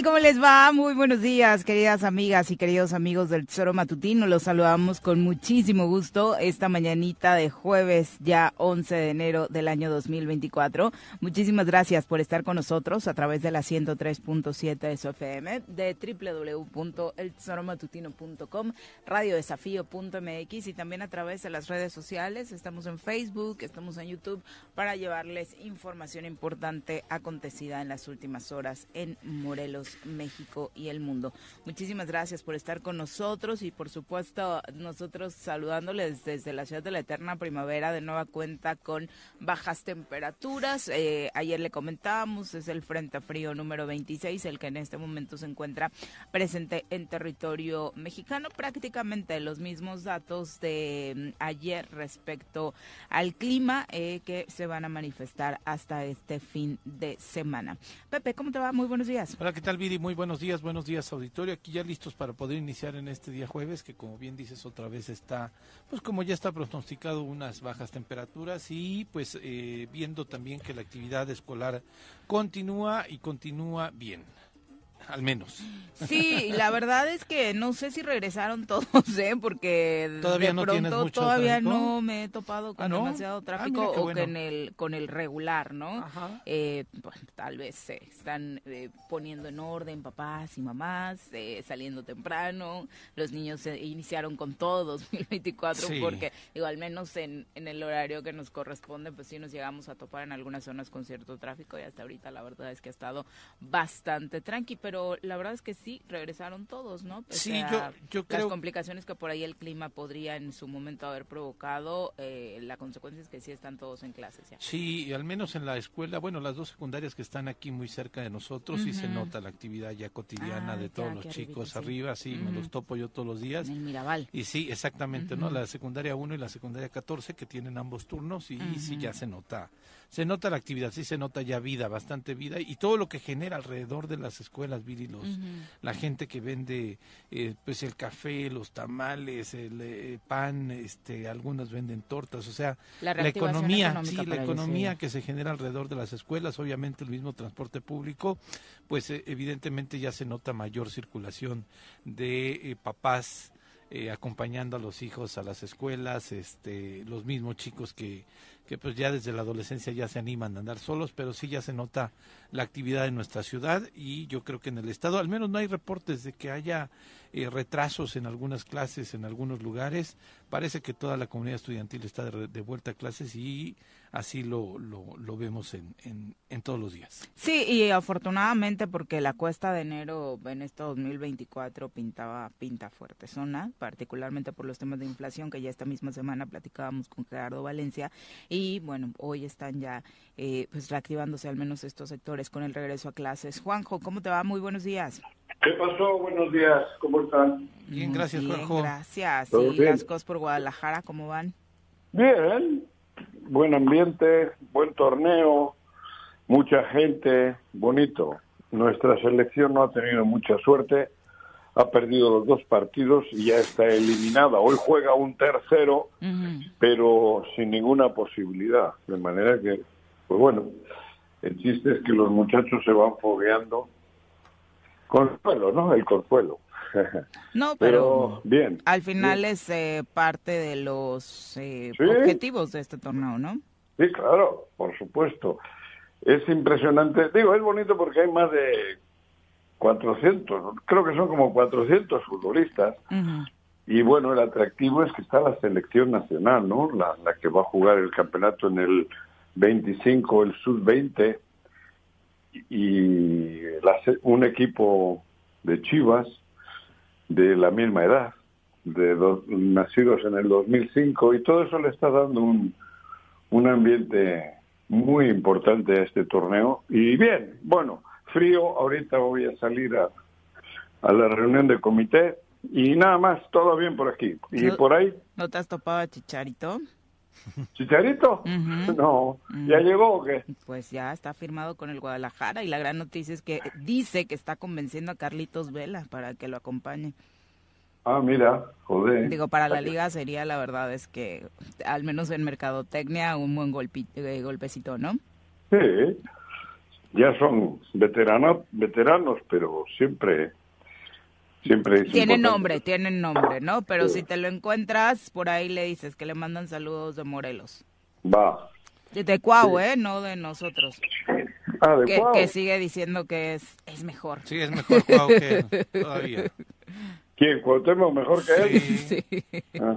¿Cómo les va? Muy buenos días, queridas amigas y queridos amigos del Tesoro Matutino. Los saludamos con muchísimo gusto esta mañanita de jueves, ya 11 de enero del año 2024. Muchísimas gracias por estar con nosotros a través de la 103.7 de SFM, de www.eltesoromatutino.com, radiodesafío.mx y también a través de las redes sociales. Estamos en Facebook, estamos en YouTube para llevarles información importante acontecida en las últimas horas en Morelos. México y el mundo. Muchísimas gracias por estar con nosotros y por supuesto nosotros saludándoles desde la ciudad de la eterna primavera de nueva cuenta con bajas temperaturas. Eh, ayer le comentábamos, es el Frente Frío número 26, el que en este momento se encuentra presente en territorio mexicano. Prácticamente los mismos datos de mm, ayer respecto al clima eh, que se van a manifestar hasta este fin de semana. Pepe, ¿cómo te va? Muy buenos días. Hola, ¿qué tal, Viri? Muy buenos días, buenos días, auditorio. Aquí ya listos para poder iniciar en este día jueves, que como bien dices, otra vez está, pues como ya está pronosticado, unas bajas temperaturas y pues eh, viendo también que la actividad escolar continúa y continúa bien al menos. Sí, la verdad es que no sé si regresaron todos, ¿eh? Porque todavía no pronto todavía no me he topado con ¿Ah, demasiado ah, tráfico o con el con el regular, ¿no? Eh, tal vez se están eh, poniendo en orden papás y mamás, eh, saliendo temprano, los niños se iniciaron con todo 2024 porque digo, al menos en, en el horario que nos corresponde, pues sí nos llegamos a topar en algunas zonas con cierto tráfico y hasta ahorita la verdad es que ha estado bastante tranqui, pero pero la verdad es que sí, regresaron todos, ¿no? sí, yo, creo... Las complicaciones que por ahí el clima podría en su momento haber provocado, eh, la consecuencia es que sí están todos en clases ya. Sí, al menos en la escuela, bueno, las dos secundarias que están aquí muy cerca de nosotros, sí se nota la actividad ya cotidiana ah, de todos los chicos arriba, sí, me los topo yo todos los días. En el Mirabal. Y sí, exactamente, ¿no? La secundaria 1 y la secundaria 14 que tienen ambos turnos y sí ya se nota se nota la actividad, sí se nota ya vida, bastante vida y todo lo que genera alrededor de las escuelas, Viri, los, la gente que vende eh, pues el café, los tamales, el eh, pan, este, algunos venden tortas, o sea, la, economía, sí, la economía que se genera alrededor de las escuelas, obviamente el mismo transporte público, pues eh, evidentemente ya se nota mayor circulación de papás eh, acompañando a los hijos a las escuelas, este, los mismos chicos que, que pues ya desde la adolescencia ya se animan a andar solos, pero sí ya se nota la actividad en nuestra ciudad y yo creo que en el estado al menos no hay reportes de que haya eh, retrasos en algunas clases, en algunos lugares. Parece que toda la comunidad estudiantil está de, vuelta a clases y así lo, lo, vemos en, en, en, todos los días. Sí, y afortunadamente porque la cuesta de enero en este 2024 pintaba pinta fuerte zona, particularmente por los temas de inflación que ya esta misma semana platicábamos con Gerardo Valencia y bueno, hoy están ya eh, pues reactivándose al menos estos sectores con el regreso a clases. Juanjo, ¿cómo te va? Muy buenos días. ¿Qué pasó? Buenos días, ¿cómo están? Bien, gracias, Juanjo. Gracias. ¿Y las cosas por Guadalajara cómo van? Bien, buen ambiente, buen torneo, mucha gente, bonito. Nuestra selección no ha tenido mucha suerte, ha perdido los dos partidos y ya está eliminada. Hoy juega un tercero, pero sin ninguna posibilidad. De manera que, pues bueno, el chiste es que los muchachos se van fogueando Consuelo, ¿no? El consuelo. No, pero, bien. Al final es eh, parte de los eh, objetivos de este torneo, ¿no? Sí, claro, por supuesto. Es impresionante. Digo, es bonito porque hay más de 400, creo que son como 400 futbolistas. Y bueno, el atractivo es que está la selección nacional, ¿no? La, la que va a jugar el campeonato en el 25, el sub-20 y un equipo de Chivas de la misma edad, de nacidos en el 2005, y todo eso le está dando un, un ambiente muy importante a este torneo. Y bien, bueno, frío, ahorita voy a salir a, a la reunión de comité y nada más, todo bien por aquí. ¿Y por ahí? ¿No te has topado a Chicharito? ¿Chicharito? No. ¿Ya llegó o qué? Pues ya está firmado con el Guadalajara y la gran noticia es que dice que está convenciendo a Carlitos Vela para que lo acompañe. Ah, mira, joder. Digo, para la liga sería la verdad es que, al menos en mercadotecnia, un buen eh, golpecito, ¿no? Sí, ya son veteranos, veteranos, pero siempre siempre tienen nombre, tienen nombre, ¿no? Pero si te lo encuentras, por ahí le dices que le mandan saludos de Morelos. Va. De Cuau, ¿eh? No de nosotros. Ah, de que, que sigue diciendo que es, es mejor. Sí, es mejor Cuau que todavía. ¿Quién? ¿Cuauhtémoc mejor que él? Sí. Ah.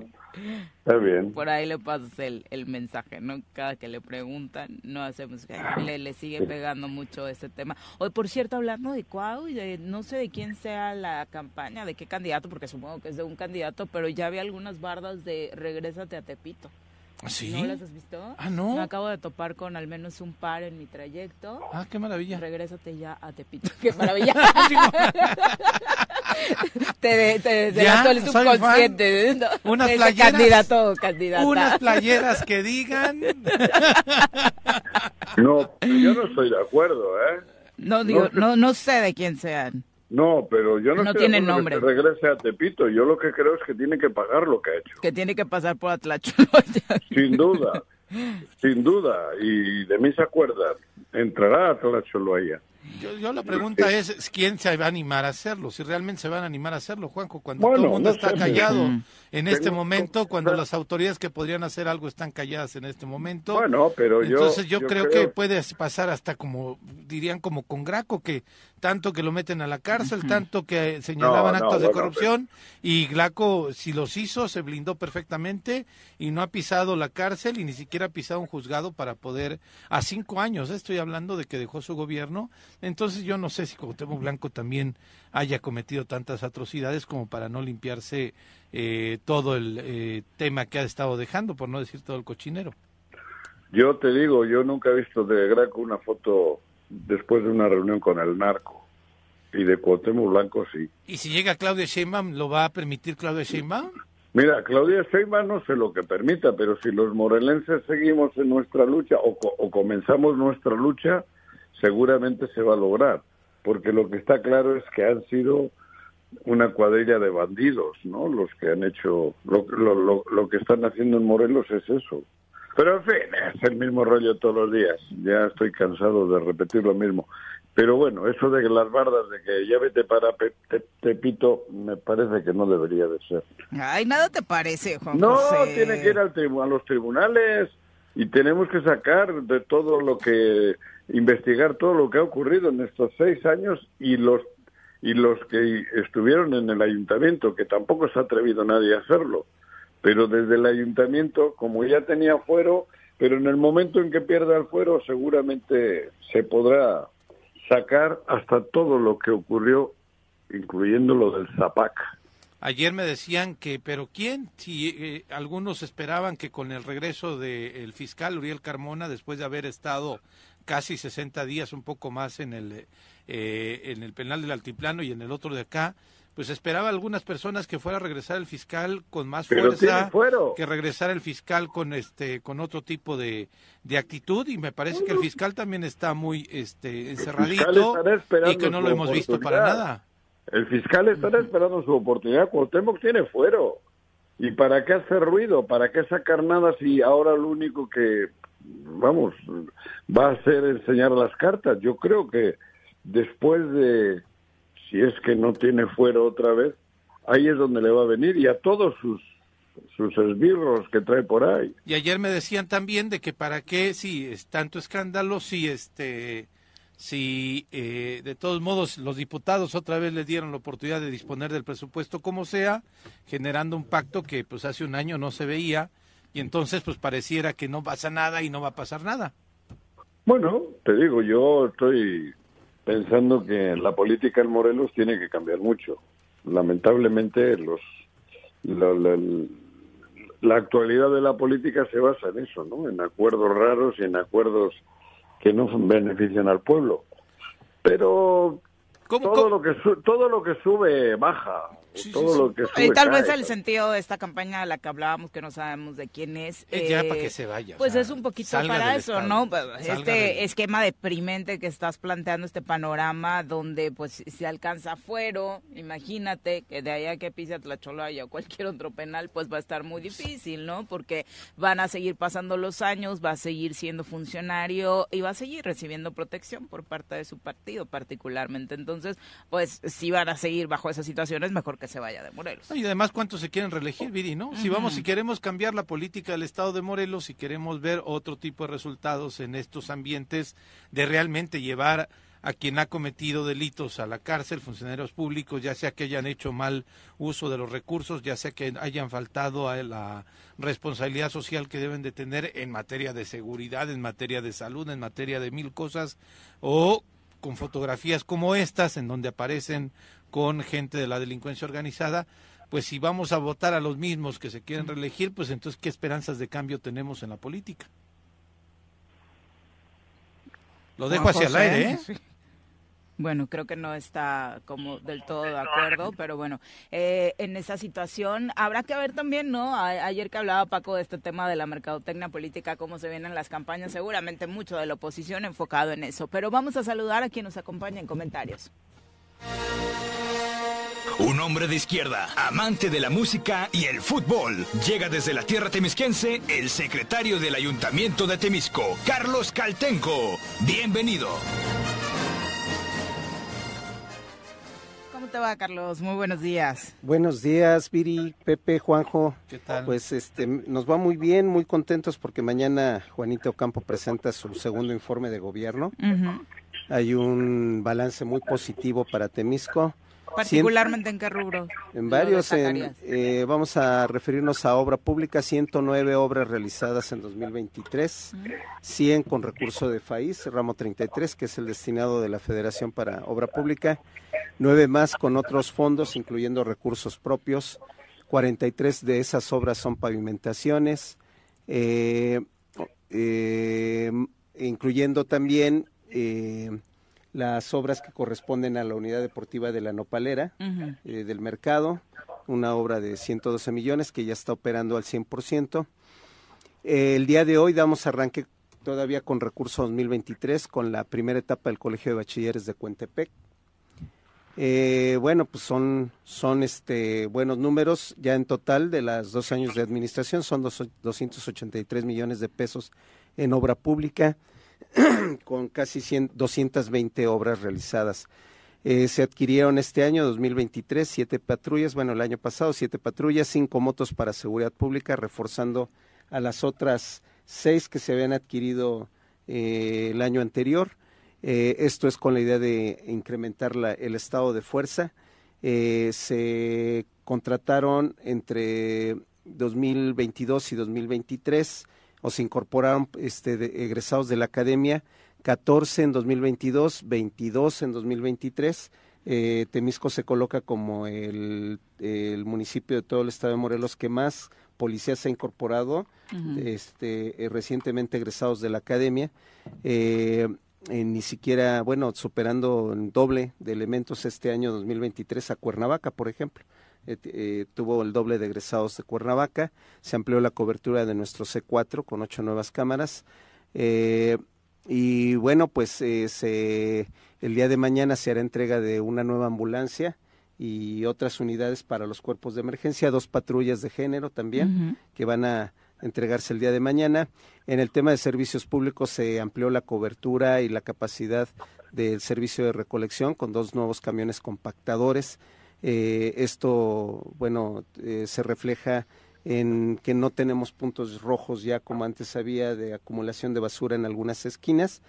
Está bien. Por ahí le pasas el, el mensaje, ¿no? Cada que le preguntan, no hacemos le, le sigue pegando mucho ese tema. Hoy, por cierto, hablando de Cuau y de no sé de quién sea la campaña, de qué candidato, porque supongo que es de un candidato, pero ya había algunas bardas de Regrésate a Tepito. ¿Ah, ¿Sí? ¿No las has visto? Ah, no. Me acabo de topar con al menos un par en mi trayecto. Ah, qué maravilla. Regrésate ya a Tepito. Qué maravilla. te, te, te ya, el subconsciente. ¿no? Unas playeras. Candidato, candidata. Unas playeras que digan. no, yo no estoy de acuerdo, ¿eh? No, digo, no, no, no sé de quién sean. No, pero yo no, no tiene nombre. Que regrese a Tepito. Yo lo que creo es que tiene que pagar lo que ha hecho. Que tiene que pasar por Atlacho. Sin duda, sin duda. Y de mí se acuerda. Entrará a Atlacholoya. Yo, yo la pregunta es, ¿quién se va a animar a hacerlo? Si realmente se van a animar a hacerlo, Juanjo, cuando todo el mundo está callado en este momento, cuando las autoridades que podrían hacer algo están calladas en este momento. Bueno, pero yo... Entonces yo, creo, que puede pasar hasta como, dirían como con Graco, que tanto que lo meten a la cárcel, tanto que señalaban actos de corrupción, y Graco, si los hizo, se blindó perfectamente y no ha pisado la cárcel y ni siquiera ha pisado un juzgado para poder, a cinco años, estoy hablando de que dejó su gobierno, entonces yo no sé si Cuauhtémoc Blanco también haya cometido tantas atrocidades como para no limpiarse eh, todo el eh, tema que ha estado dejando, por no decir todo el cochinero. Yo te digo, yo nunca he visto de Graco una foto después de una reunión con el narco. Y de Cuauhtémoc Blanco sí. ¿Y si llega Claudia Sheinbaum, lo va a permitir Claudia Sheinbaum? Mira, Claudia Sheinbaum no sé lo que permita, pero si los morelenses seguimos en nuestra lucha o, o comenzamos nuestra lucha, seguramente se va a lograr, porque lo que está claro es que han sido una cuadrilla de bandidos, ¿no? Los que han hecho, lo, lo, lo, que están haciendo en Morelos es eso. Pero en fin, es el mismo rollo todos los días. Ya estoy cansado de repetir lo mismo. Pero bueno, eso de que las bardas de que ya vete para Tepito, me parece que no debería de ser. Ay, nada te parece, Juan No, tiene que ir al a los tribunales y tenemos que sacar de todo lo que, investigar todo lo que ha ocurrido en estos seis años y los y los que estuvieron en el ayuntamiento, que tampoco se ha atrevido nadie a hacerlo. Pero desde el ayuntamiento, como ya tenía fuero, pero en el momento en que pierda el fuero seguramente se podrá sacar hasta todo lo que ocurrió, incluyendo lo del Zapac. Ayer me decían que, pero ¿quién? Si eh, algunos esperaban que con el regreso del fiscal Uriel Carmona, después de haber estado casi 60 días, un poco más en el, eh, en el penal del Altiplano y en el otro de acá, pues esperaba algunas personas que fuera a regresar el fiscal con más fuerza, que regresara el fiscal con este con otro tipo de, de actitud y me parece que el fiscal también está muy este encerradito y que no lo hemos visto para nada. El fiscal estará esperando su oportunidad. Cuauhtémoc tiene fuero. ¿Y para qué hacer ruido? ¿Para qué sacar nada si ahora lo único que, vamos, va a ser enseñar las cartas? Yo creo que después de si es que no tiene fuera otra vez, ahí es donde le va a venir y a todos sus sus esbirros que trae por ahí. Y ayer me decían también de que para qué, si es tanto escándalo, si este, si eh, de todos modos los diputados otra vez le dieron la oportunidad de disponer del presupuesto como sea, generando un pacto que pues hace un año no se veía y entonces pues pareciera que no pasa nada y no va a pasar nada. Bueno, te digo, yo estoy pensando que la política en Morelos tiene que cambiar mucho. Lamentablemente, los la, actualidad de la política se basa en eso, ¿no? En acuerdos raros y en acuerdos que no benefician al pueblo. Pero todo lo que todo lo que sube baja todo lo que y tal vez el sentido de esta campaña de la que hablábamos que no sabemos de quién es es ya para que se vaya pues es un poquito para eso no pues, este esquema deprimente que estás planteando este panorama donde pues si alcanza fuero imagínate que de allá que pisa Tlacholaya o cualquier otro penal pues va a estar muy difícil no porque van a seguir pasando los años va a seguir siendo funcionario y va a seguir recibiendo protección por parte de su partido particularmente. Entonces pues si van a seguir bajo esas situaciones mejor que se vaya de Morelos. Y además, ¿cuántos se quieren reelegir, Viri, no? Si vamos, si queremos cambiar la política del Estado de Morelos, si queremos ver otro tipo de resultados en estos ambientes, de realmente llevar a quien ha cometido delitos a la cárcel, funcionarios públicos, ya sea que hayan hecho mal uso de los recursos, ya sea que hayan faltado a la responsabilidad social que deben de tener en materia de seguridad, en materia de salud, en materia de mil cosas, o con fotografías como estas, en donde aparecen con gente de la delincuencia organizada, pues si vamos a votar a los mismos que se quieren reelegir, pues entonces qué esperanzas de cambio tenemos en la política. Lo dejo hacia el aire, ¿eh? Bueno, creo que no está como del todo de acuerdo, pero bueno, eh, en esa situación habrá que ver también, ¿no? ayer que hablaba Paco de este tema de la mercadotecnia política, cómo se vienen las campañas, seguramente mucho de la oposición enfocado en eso, pero vamos a saludar a quien nos acompaña en comentarios. Un hombre de izquierda, amante de la música y el fútbol. Llega desde la tierra temisquense el secretario del Ayuntamiento de Temisco, Carlos Caltenco. Bienvenido. ¿Cómo te va, Carlos? Muy buenos días. Buenos días, Viri, Pepe, Juanjo. ¿Qué tal? Pues este, nos va muy bien, muy contentos porque mañana Juanito Campo presenta su segundo informe de gobierno. Hay un balance muy positivo para Temisco Particularmente en qué rubro? En varios. Eh, vamos a referirnos a obra pública, 109 obras realizadas en 2023, 100 con recurso de FAIS, ramo 33, que es el destinado de la Federación para obra pública, 9 más con otros fondos, incluyendo recursos propios, 43 de esas obras son pavimentaciones, eh, eh, incluyendo también las obras que corresponden a la unidad deportiva de la Nopalera eh, del mercado, una obra de 112 millones que ya está operando al 100%. el día de hoy damos arranque todavía con recurso 2023 con la primera etapa del Colegio de Bachilleres de Cuentepec. Eh, bueno, pues son, son este, buenos números. Ya en total de los dos años de administración son dos, 283 millones de pesos en obra pública. con casi 100, 220 obras realizadas. Eh, se adquirieron este año, 2023, siete patrullas, bueno, el año pasado siete patrullas, cinco motos para seguridad pública, reforzando a las otras seis que se habían adquirido eh, el año anterior. Eh, esto es con la idea de incrementar la, el estado de fuerza. se contrataron entre 2022 y 2023 o se incorporaron este, egresados de la academia 14 en 2022, 22 en 2023. Eh, Temisco se coloca como el, municipio de todo el estado de Morelos que más policías ha incorporado, este, eh, recientemente egresados de la academia. Eh, ni siquiera, bueno, superando el doble de elementos este año 2023 a Cuernavaca, por ejemplo. Tuvo el doble de egresados de Cuernavaca, se amplió la cobertura de nuestro C4 con ocho nuevas cámaras. Y bueno, pues eh, el día de mañana se hará entrega de una nueva ambulancia y otras unidades para los cuerpos de emergencia, dos patrullas de género también, que van a entregarse el día de mañana. En el tema de servicios públicos se amplió la cobertura y la capacidad del servicio de recolección con dos nuevos camiones compactadores. Eh, esto, bueno, eh, se refleja en que no tenemos puntos rojos ya como antes había de acumulación de basura en algunas esquinas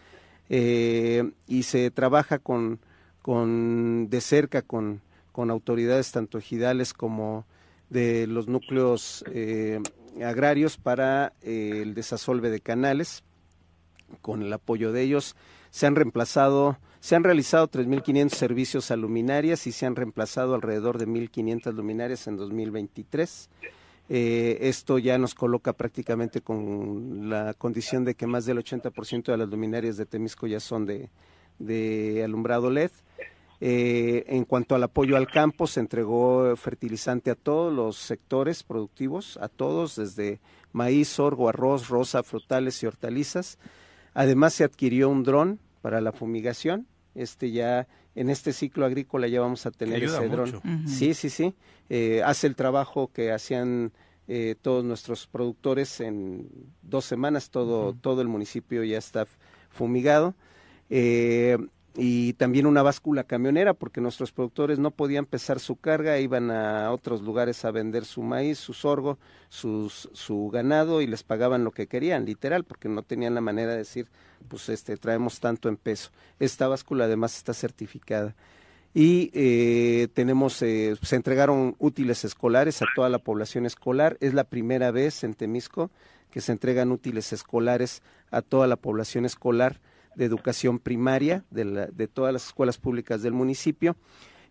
eh, y se trabaja con, con de cerca con, con autoridades tanto ejidales como de los núcleos agrarios para el desasolve de canales. Con el apoyo de ellos se han reemplazado se han realizado 3.500 servicios a luminarias y se han reemplazado alrededor de 1.500 luminarias en 2023 eh, esto ya nos coloca prácticamente con la condición de que más del 80% de las luminarias de Temisco ya son de, alumbrado LED. Eh, en cuanto al apoyo al campo, se entregó fertilizante a todos los sectores productivos, a todos, desde maíz, sorgo, arroz, rosa, frutales y hortalizas. Además, se adquirió un dron para la fumigación. Este ya en este ciclo agrícola ya vamos a tener ese dron. Sí, sí, sí. Eh, hace el trabajo que hacían eh, todos nuestros productores en dos semanas, todo, todo el municipio ya está fumigado. Eh, y también una báscula camionera porque nuestros productores no podían pesar su carga, iban a otros lugares a vender su maíz, su sorgo, sus, su ganado y les pagaban lo que querían, literal, porque no tenían la manera de decir, pues este traemos tanto en peso. Esta báscula además está certificada. Y eh, tenemos, eh, se entregaron útiles escolares a toda la población escolar. Es la primera vez en Temisco que se entregan útiles escolares a toda la población escolar de educación primaria de, de todas las escuelas públicas del municipio,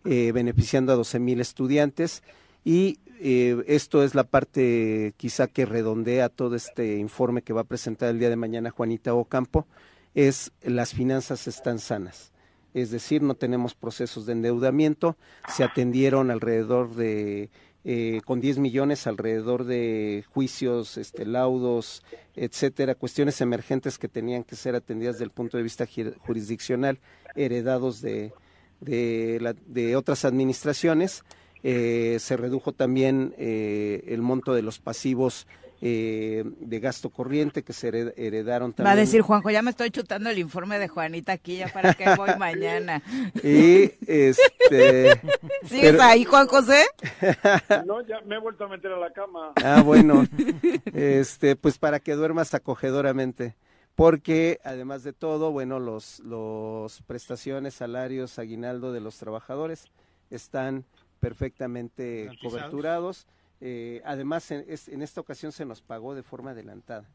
eh, beneficiando a 12 mil estudiantes. Y eh, esto es la parte quizá que redondea todo este informe que va a presentar el día de mañana Juanita Ocampo, es las finanzas están sanas. Es decir, no tenemos procesos de endeudamiento, se atendieron alrededor de eh, con 10 millones alrededor de juicios, este, laudos, etcétera, cuestiones emergentes que tenían que ser atendidas desde el punto de vista jurisdiccional, heredados de, de, de otras administraciones. Eh, se redujo también eh, el monto de los pasivos eh, de gasto corriente que se heredaron también. Va a decir Juanjo, ya me estoy chutando el informe de Juanita aquí, ya para que voy mañana. Y este... ¿Sigues ahí, Juan José? No, ya me he vuelto a meter a la cama. Ah, bueno, este, pues para que duermas acogedoramente porque además de todo, bueno, los, los prestaciones, salarios, aguinaldo de los trabajadores están perfectamente coberturados eh, además, en, esta ocasión se nos pagó de forma adelantada.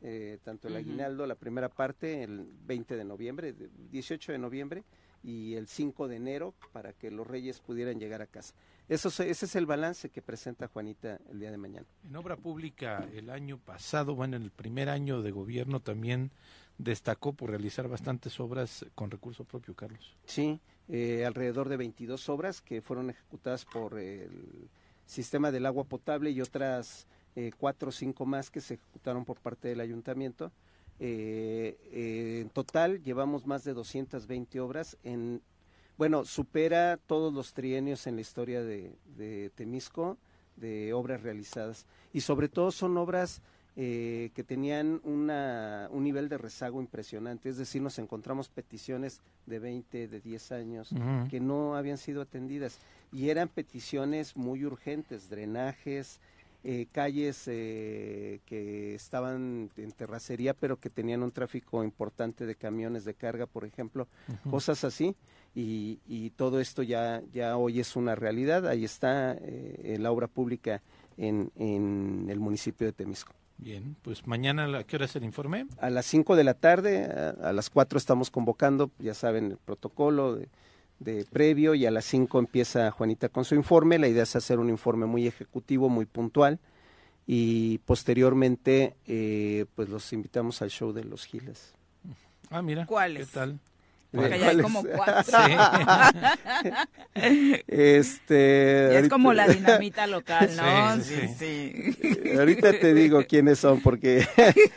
Eh, tanto el aguinaldo, la primera parte, el 20 de noviembre, 18 de noviembre, y el 5 de enero, para que los reyes pudieran llegar a casa. Eso, ese es el balance que presenta Juanita el día de mañana. En obra pública, el año pasado, bueno, en el primer año de gobierno también destacó por realizar bastantes obras con recurso propio, Carlos. Sí, eh, alrededor de 22 obras que fueron ejecutadas por el sistema del agua potable y otras eh, cuatro o cinco más que se ejecutaron por parte del ayuntamiento. Eh, eh, en total llevamos más de 220 obras en bueno supera todos los trienios en la historia de, Temisco de obras realizadas y sobre todo son obras eh, que tenían una, un nivel de rezago impresionante, es decir, nos encontramos peticiones de 20, de 10 años que no habían sido atendidas y eran peticiones muy urgentes, drenajes, eh, calles eh, que estaban en terracería pero que tenían un tráfico importante de camiones de carga, por ejemplo, cosas así. Y, y, todo esto ya, ya hoy es una realidad. Ahí está eh, la obra pública en, en el municipio de Temisco. Bien, pues mañana a qué hora es el informe? A las 5 de la tarde, a, a las 4 estamos convocando, ya saben, el protocolo de, de previo y a las 5 empieza Juanita con su informe. La idea es hacer un informe muy ejecutivo, muy puntual y posteriormente eh, pues los invitamos al show de los Giles. Ah, mira. ¿Cuáles? ¿Qué tal? Porque ya hay como cuatro. este, es como la dinamita local, ¿no? Sí, sí. Ahorita te digo quiénes son porque...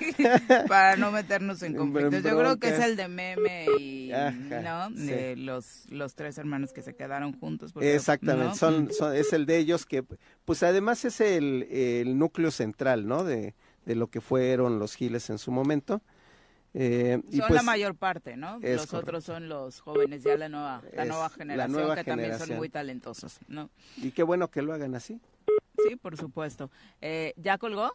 Para no meternos en conflictos. Yo creo que es el de Meme y, ¿no? De los, los tres hermanos que se quedaron juntos. Exactamente, son, es el de ellos que, pues además es el, el núcleo central, ¿no? De, de lo que fueron los Giles en su momento. Eh, son la pues mayor parte, ¿no? Los otros son los jóvenes, ya la nueva, la nueva generación, que también son muy talentosos, ¿no? Y qué bueno que lo hagan así. Sí, por supuesto. Eh, ¿Ya colgó?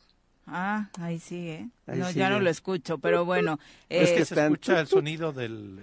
Ah, ahí sí, ¿eh? No, ya no lo escucho, pero bueno. es que eh, se escucha el sonido del...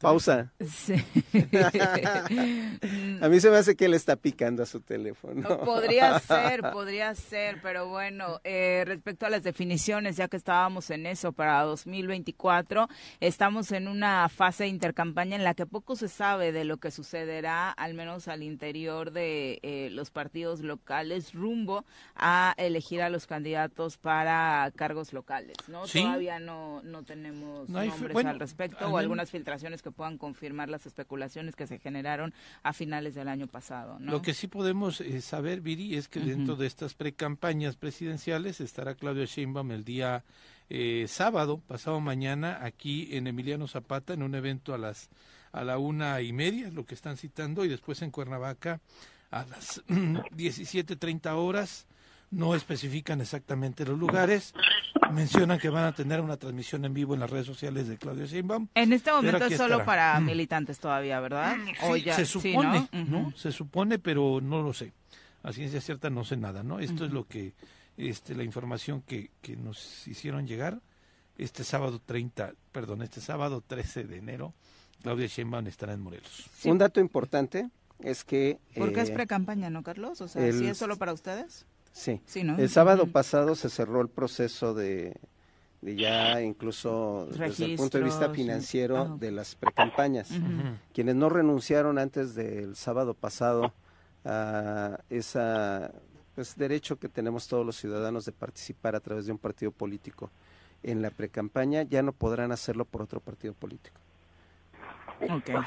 Pausa. Sí. a mí se me hace que él está picando a su teléfono. podría ser, podría ser, pero bueno, eh, respecto a las definiciones, ya que estábamos en eso para 2024, estamos en una fase de intercampaña en la que poco se sabe de lo que sucederá, al menos al interior de eh, los partidos locales, rumbo a elegir a los candidatos para cargos locales, ¿no? Todavía no, no tenemos nombres al respecto o algunas filtraciones que puedan confirmar las especulaciones que se generaron a finales del año pasado, ¿no? Lo que sí podemos eh, saber, Viri, es que dentro de estas precampañas presidenciales estará Claudio Sheinbaum el día eh, sábado, pasado mañana, aquí en Emiliano Zapata, en un evento a las a la una y media, lo que están citando, y después en Cuernavaca a las 17.30 horas no especifican exactamente los lugares, mencionan que van a tener una transmisión en vivo en las redes sociales de Claudio Sheinbaum. En este momento es solo para mm. militantes todavía, ¿verdad? se supone, ¿no? Se supone, pero no lo sé. A ciencia cierta no sé nada, ¿no? Esto es lo que, este, la información que, que nos hicieron llegar este sábado 30, perdón, este sábado 13 de enero, Claudia Sheinbaum estará en Morelos. Un dato importante es que... Porque es eh, pre-campaña, ¿no, Carlos? O sea, ¿sí es solo para ustedes? Sí. El sábado pasado se cerró el proceso de, ya incluso desde el punto de vista financiero ah, de las precampañas. Quienes no renunciaron antes del sábado pasado a ese pues, derecho que tenemos todos los ciudadanos de participar a través de un partido político en la precampaña, ya no podrán hacerlo por otro partido político.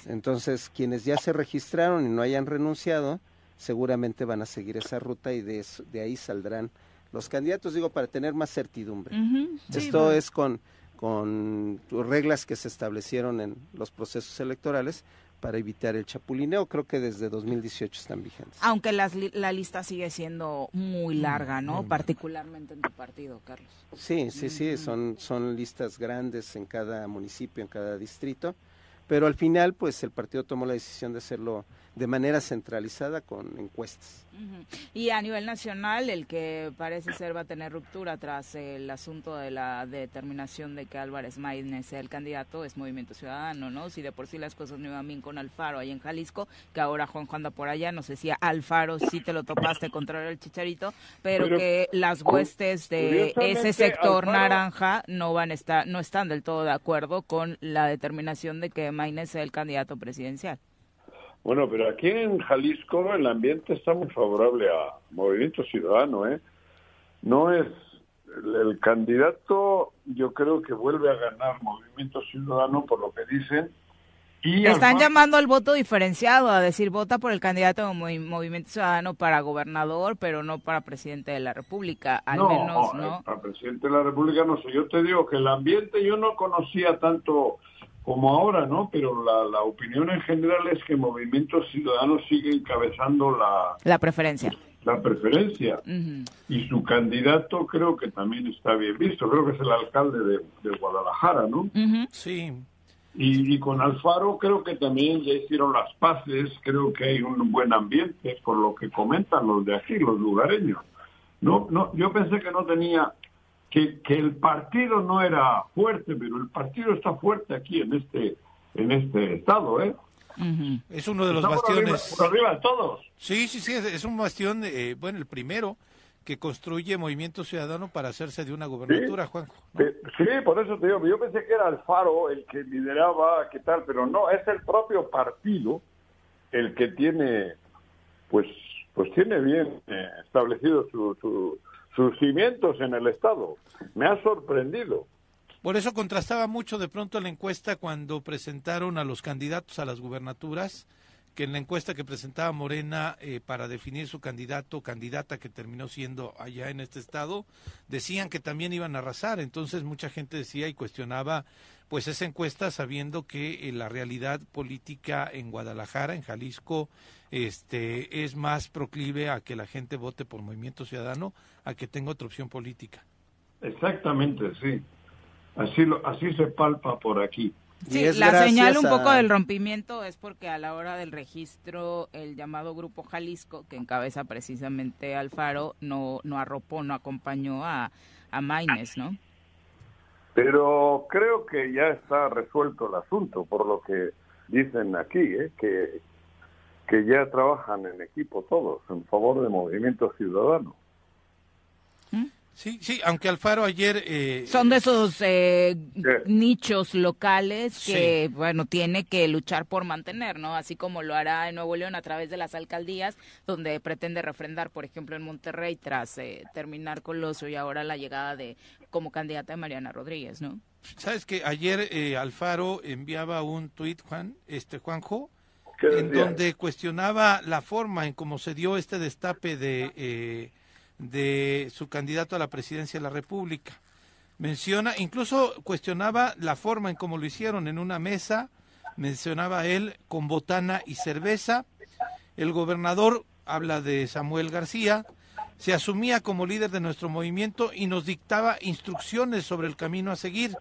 Entonces, quienes ya se registraron y no hayan renunciado, seguramente van a seguir esa ruta y de, de ahí saldrán los candidatos, digo, para tener más certidumbre. Esto es con, con reglas que se establecieron en los procesos electorales para evitar el chapulineo. Creo que desde 2018 están vigentes. Aunque la lista sigue siendo muy mm, larga, ¿no? Particularmente en tu partido, Carlos. Sí, sí, sí, son, son listas grandes en cada municipio, en cada distrito. Pero al final, pues el partido tomó la decisión de hacerlo de manera centralizada con encuestas. Y a nivel nacional, el que parece ser va a tener ruptura tras el asunto de la determinación de que Álvarez Maínez sea el candidato es Movimiento Ciudadano, ¿no? Si de por sí las cosas no iban bien con Alfaro ahí en Jalisco, que ahora Juan anda por allá, no sé si Alfaro sí te lo topaste contra el Chicharito, pero, que las huestes de ese sector naranja no van a estar, no están del todo de acuerdo con la determinación de que Maínez sea el candidato presidencial. Bueno, pero aquí en Jalisco el ambiente está muy favorable a Movimiento Ciudadano, ¿eh? No es el, candidato, yo creo que vuelve a ganar Movimiento Ciudadano por lo que dicen. Y Están llamando al voto diferenciado, a decir vota por el candidato de Movimiento Ciudadano para gobernador, pero no para presidente de la República, al menos, ¿no? Para presidente de la República no sé, yo te digo que el ambiente yo no conocía tanto como ahora, ¿no? Pero la, la, opinión en general es que Movimiento Ciudadano sigue encabezando la... La preferencia. la preferencia. Y su candidato creo que también está bien visto, creo que es el alcalde de, Guadalajara, ¿no? Sí. Y, con Alfaro creo que también ya hicieron las paces, creo que hay un buen ambiente, por lo que comentan los de aquí, los lugareños. No, no, yo pensé que no tenía, que, que el partido no era fuerte, pero el partido está fuerte aquí en este, en este estado, ¿eh? Es uno de los bastiones. Por arriba, todos. Sí, sí, sí, es, un bastión, eh, bueno, el primero que construye Movimiento Ciudadano para hacerse de una gobernatura, Juanjo. Sí, por eso te digo, yo pensé que era Alfaro el que lideraba, qué tal, pero no, es el propio partido el que tiene, pues, pues tiene bien eh, establecido sus cimientos en el Estado. Me ha sorprendido. Por eso contrastaba mucho de pronto la encuesta cuando presentaron a los candidatos a las gubernaturas, que en la encuesta que presentaba Morena eh, para definir su candidato candidata que terminó siendo allá en este estado, decían que también iban a arrasar. Entonces mucha gente decía y cuestionaba pues esa encuesta sabiendo que eh, la realidad política en Guadalajara, en Jalisco, este es más proclive a que la gente vote por Movimiento Ciudadano a que tenga otra opción política. Exactamente, sí. Así, lo, así se palpa por aquí. Sí, la señal un poco del rompimiento es porque a la hora del registro el llamado Grupo Jalisco, que encabeza precisamente Alfaro, no, no arropó, no acompañó a, a Maines, ¿no? Pero creo que ya está resuelto el asunto, por lo que dicen aquí, ¿eh? que, que ya trabajan en equipo todos en favor del movimiento ciudadano. Sí, sí, aunque Alfaro ayer... Eh, Son de esos eh, nichos locales que, bueno, tiene que luchar por mantener, ¿no? Así como lo hará en Nuevo León a través de las alcaldías, donde pretende refrendar, por ejemplo, en Monterrey, tras eh, terminar con Lozo y ahora la llegada de como candidata de Mariana Rodríguez, ¿no? Sabes que ayer Alfaro enviaba un tuit, Juan, este Juanjo, en donde cuestionaba la forma en cómo se dio este destape de de su candidato a la presidencia de la República. Menciona, incluso cuestionaba la forma en cómo lo hicieron en una mesa, mencionaba él con botana y cerveza. El gobernador habla de Samuel García, se asumía como líder de nuestro movimiento y nos dictaba instrucciones sobre el camino a seguir.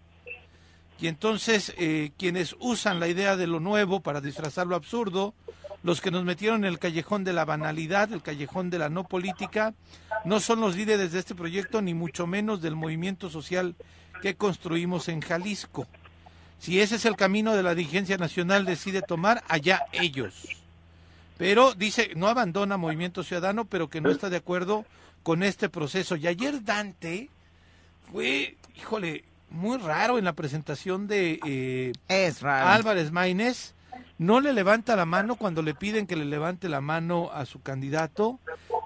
Y entonces eh, quienes usan la idea de lo nuevo para disfrazar lo absurdo, los que nos metieron en el callejón de la banalidad, el callejón de la no política, no son los líderes de este proyecto, ni mucho menos del movimiento social que construimos en Jalisco. Si ese es el camino de la dirigencia nacional decide tomar, allá ellos. Pero dice, no abandona Movimiento Ciudadano, pero que no está de acuerdo con este proceso. Y ayer Dante fue, híjole, muy raro en la presentación de eh, Álvarez Maínez no le levanta la mano cuando le piden que le levante la mano a su candidato,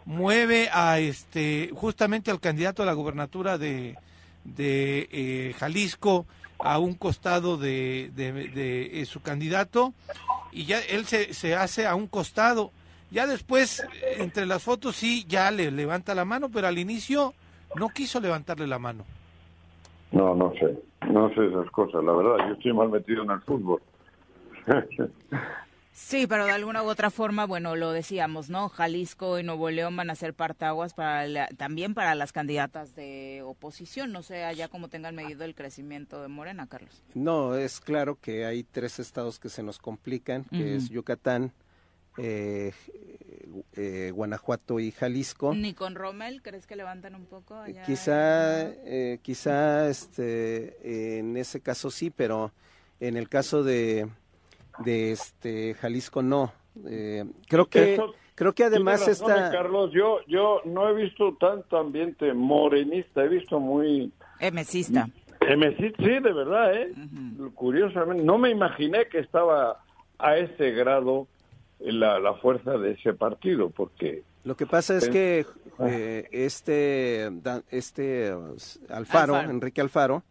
mueve a este justamente al candidato a la gubernatura de, de eh, Jalisco a un costado de, de, eh, su candidato y ya él se, se hace a un costado. Ya después, entre las fotos sí, ya le levanta la mano, pero al inicio no quiso levantarle la mano. No, no sé, no sé esas cosas, la verdad, yo estoy mal metido en el fútbol. Sí, pero de alguna u otra forma, bueno, lo decíamos, ¿no? Jalisco y Nuevo León van a ser partaguas para también para las candidatas de oposición. No sé allá cómo tengan medido el crecimiento de Morena, Carlos. No, es claro que hay tres estados que se nos complican, que es Yucatán, eh, eh, Guanajuato y Jalisco. ¿Ni con Rommel crees que levantan un poco? Allá quizá, eh, quizá este, en ese caso sí, pero en el caso de de este Jalisco no. Eh, creo que creo que además está Carlos, yo yo no he visto tanto ambiente morenista, he visto muy emesista. Emesista, sí, de verdad, eh. Curiosamente, no me imaginé que estaba a ese grado la, la fuerza de ese partido, porque lo que pasa es que eh, este este Alfaro, Enrique Alfaro,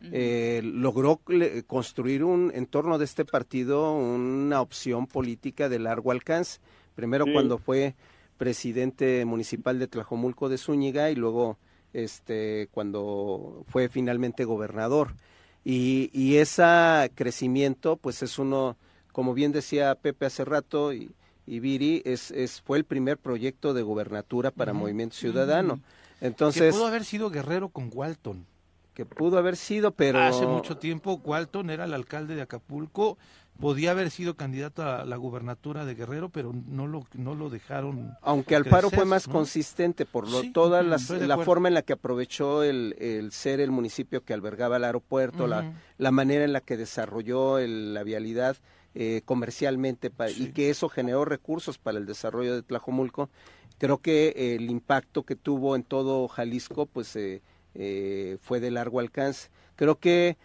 eh, logró construir un en torno de este partido una opción política de largo alcance. Primero cuando fue presidente municipal de Tlajomulco de Zúñiga y luego este cuando fue finalmente gobernador. Y, y ese crecimiento pues es uno, como bien decía Pepe hace rato y, y Viri es, es, fue el primer proyecto de gobernatura para Movimiento Ciudadano. Entonces, que pudo haber sido Guerrero con Walton. Que pudo haber sido, pero... Hace mucho tiempo Walton era el alcalde de Acapulco, podía haber sido candidato a la gubernatura de Guerrero, pero no lo, no lo dejaron. Aunque Alfaro fue más consistente por lo, toda la forma en la que aprovechó el, el, ser el municipio que albergaba el aeropuerto, la, la manera en la que desarrolló la vialidad eh, comercialmente y que eso generó recursos para el desarrollo de Tlajomulco. Creo que el impacto que tuvo en todo Jalisco pues eh, eh, fue de largo alcance. Creo que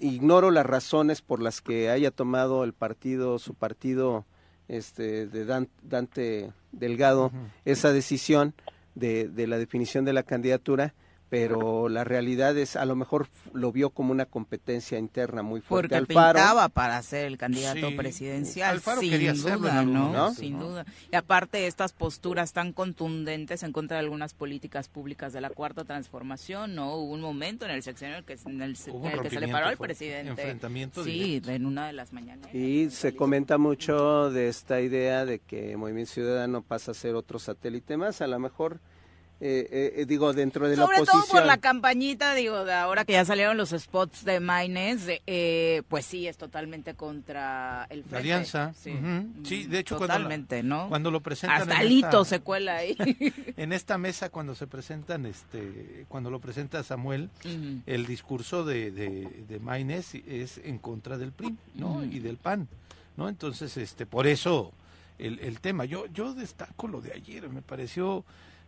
ignoro las razones por las que haya tomado el partido, su partido este, de Dante Delgado, esa decisión de, de la definición de la candidatura pero la realidad es, a lo mejor lo vio como una competencia interna muy fuerte. Porque Alfaro, pintaba para ser el candidato presidencial, sin duda, ¿no? Sin duda. Y aparte estas posturas tan contundentes en contra de algunas políticas públicas de la Cuarta Transformación, ¿no? Hubo un momento en el seccional en el que, en el, que se le paró al presidente. Enfrentamiento sí, en una de las mañanas. Y se comenta mucho de esta idea de que Movimiento Ciudadano pasa a ser otro satélite más, a lo mejor eh, eh, eh, digo, dentro de la oposición. Sobre todo por la campañita, digo, de ahora que ya salieron los spots de Maynes, eh, pues sí, es totalmente contra el La alianza. Sí, de hecho, totalmente, cuando, ¿no? cuando lo presentan. Hasta Lito se cuela ahí. en esta mesa, cuando se presentan, este, cuando lo presenta Samuel, el discurso de, de, de Maynes es en contra del PRI, ¿no? Y del PAN, ¿no? Entonces, este, por eso el, el tema. Yo, yo destaco lo de ayer, me pareció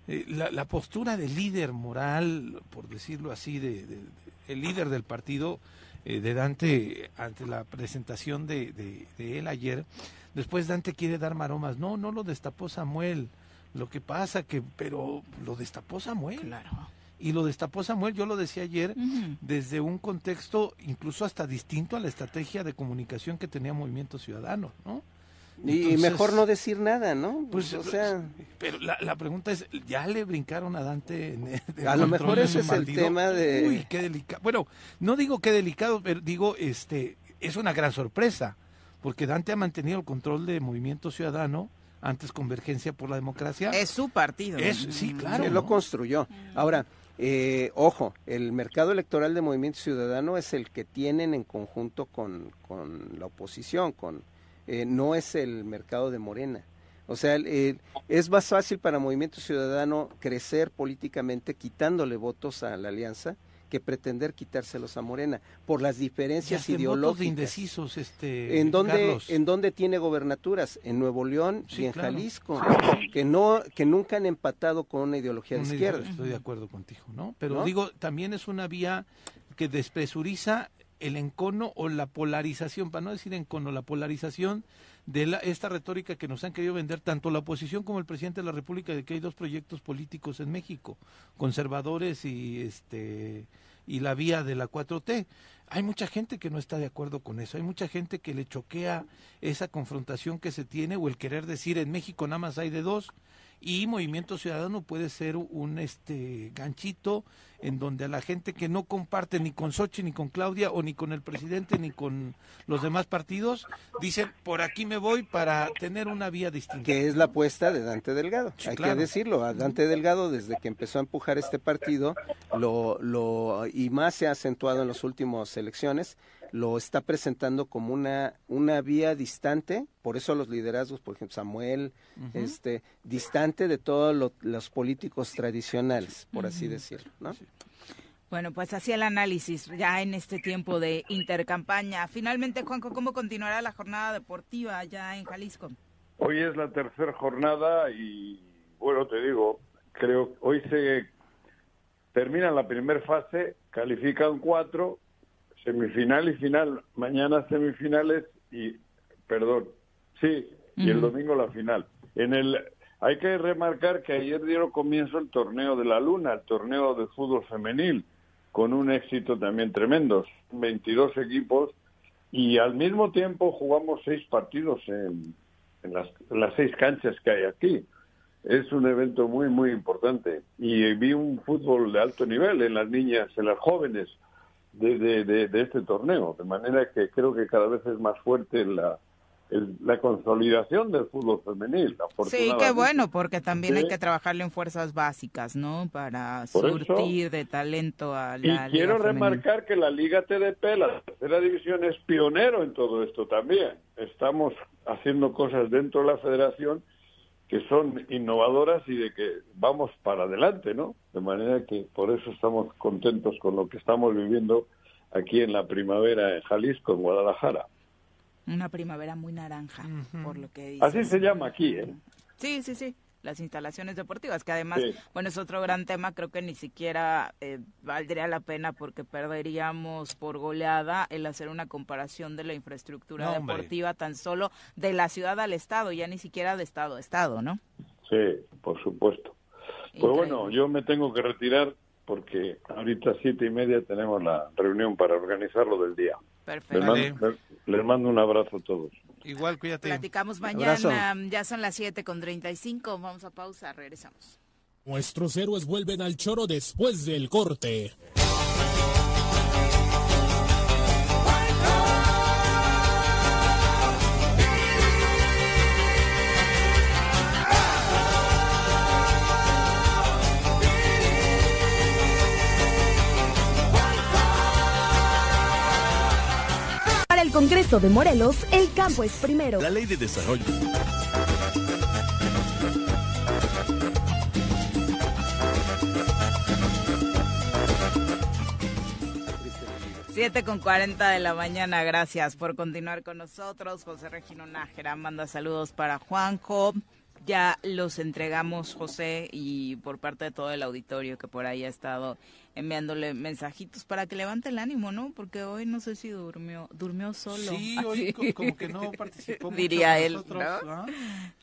eh, la, postura del líder moral, por decirlo así, de, el líder del partido eh, de Dante ante la presentación de, de, él ayer, después Dante quiere dar maromas, no, no lo destapó Samuel, lo que pasa que, pero lo destapó Samuel. Claro. Y lo destapó Samuel, yo lo decía ayer, desde un contexto incluso hasta distinto a la estrategia de comunicación que tenía Movimiento Ciudadano, ¿no? Y mejor no decir nada, ¿no? Pues, o sea, pero la, la, pregunta es, ¿ya le brincaron a Dante? a lo mejor ese es el tema de... Uy, qué delicado. Bueno, no digo qué delicado, pero digo, este, es una gran sorpresa, porque Dante ha mantenido el control de Movimiento Ciudadano, antes Convergencia por la Democracia. Es su partido. Es, sí, claro. Él lo construyó. Ahora, eh, ojo, el mercado electoral de Movimiento Ciudadano es el que tienen en conjunto con, con la oposición, con eh, no es el mercado de Morena. O sea, es más fácil para Movimiento Ciudadano crecer políticamente quitándole votos a la alianza que pretender quitárselos a Morena por las diferencias ideológicas. de indecisos, este, ¿En dónde, ¿En dónde tiene gobernaturas? En Nuevo León y en Jalisco, que no que nunca han empatado con una ideología de izquierda. Estoy de acuerdo contigo, ¿no? Pero digo, también es una vía que despresuriza el encono o la polarización, para no decir encono, la polarización de la, esta retórica que nos han querido vender tanto la oposición como el presidente de la República de que hay dos proyectos políticos en México, conservadores y este y la vía de la 4T. Hay mucha gente que no está de acuerdo con eso, hay mucha gente que le choquea esa confrontación que se tiene o el querer decir en México nada más hay de dos y Movimiento Ciudadano puede ser un este ganchito en donde a la gente que no comparte ni con Sochi ni con Claudia o ni con el presidente ni con los demás partidos dicen por aquí me voy para tener una vía distinta. Que es la apuesta de Dante Delgado, hay que decirlo, a Dante Delgado desde que empezó a empujar este partido lo, lo y más se ha acentuado en las últimas elecciones lo está presentando como una, una vía distante, por eso los liderazgos, por ejemplo, Samuel, este, distante de todos los políticos tradicionales, por así decirlo, ¿no? Bueno, pues así el análisis ya en este tiempo de intercampaña. Finalmente, Juanjo, ¿cómo continuará la jornada deportiva ya en Jalisco? Hoy es la tercera jornada y, bueno, te digo, creo que hoy se termina la primera fase, califican cuatro, semifinal y final. Mañana semifinales y, perdón, sí, y el domingo la final. En el, hay que remarcar que ayer dieron comienzo el torneo de la Luna, el torneo de fútbol femenil, con un éxito también tremendo. 22 equipos y al mismo tiempo jugamos seis partidos en, en, las, en las seis canchas que hay aquí. Es un evento muy, muy importante. Y vi un fútbol de alto nivel en las niñas, en las jóvenes de, de, de, este torneo, de manera que creo que cada vez es más fuerte la, la consolidación del fútbol femenil. Sí, qué bueno, porque también hay que trabajarle en fuerzas básicas, ¿no? Para surtir de talento a la. Y quiero remarcar que la Liga TDP, la tercera división, es pionero en todo esto también. Estamos haciendo cosas dentro de la federación que son innovadoras y de que vamos para adelante, ¿no? De manera que por eso estamos contentos con lo que estamos viviendo aquí en la primavera en Jalisco, en Guadalajara. Una primavera muy naranja, por lo que dice. Así se llama aquí, ¿eh? Sí, sí, sí. Las instalaciones deportivas, que además, bueno, es otro gran tema, creo que ni siquiera eh, valdría la pena porque perderíamos por goleada el hacer una comparación de la infraestructura deportiva tan solo de la ciudad al estado, ya ni siquiera de estado a estado, ¿no? Sí, por supuesto. Pues bueno, yo me tengo que retirar porque ahorita a siete y media tenemos la reunión para organizar lo del día. Perfecto. Les mando, un abrazo a todos. Igual, cuídate. Platicamos mañana, ya son las siete con treinta y cinco, vamos a pausa, regresamos. Nuestros héroes vuelven al choro después del corte. Congreso de Morelos, el campo es primero. La ley de desarrollo. Siete con cuarenta de la mañana, gracias por continuar con nosotros. José Regino Nájera manda saludos para Juanjo. Ya los entregamos, José, y por parte de todo el auditorio que por ahí ha estado enviándole mensajitos para que levante el ánimo, ¿no? Porque hoy no sé si durmió durmió solo. Sí, hoy como que no participó mucho Diría él, ¿no? ¿ah?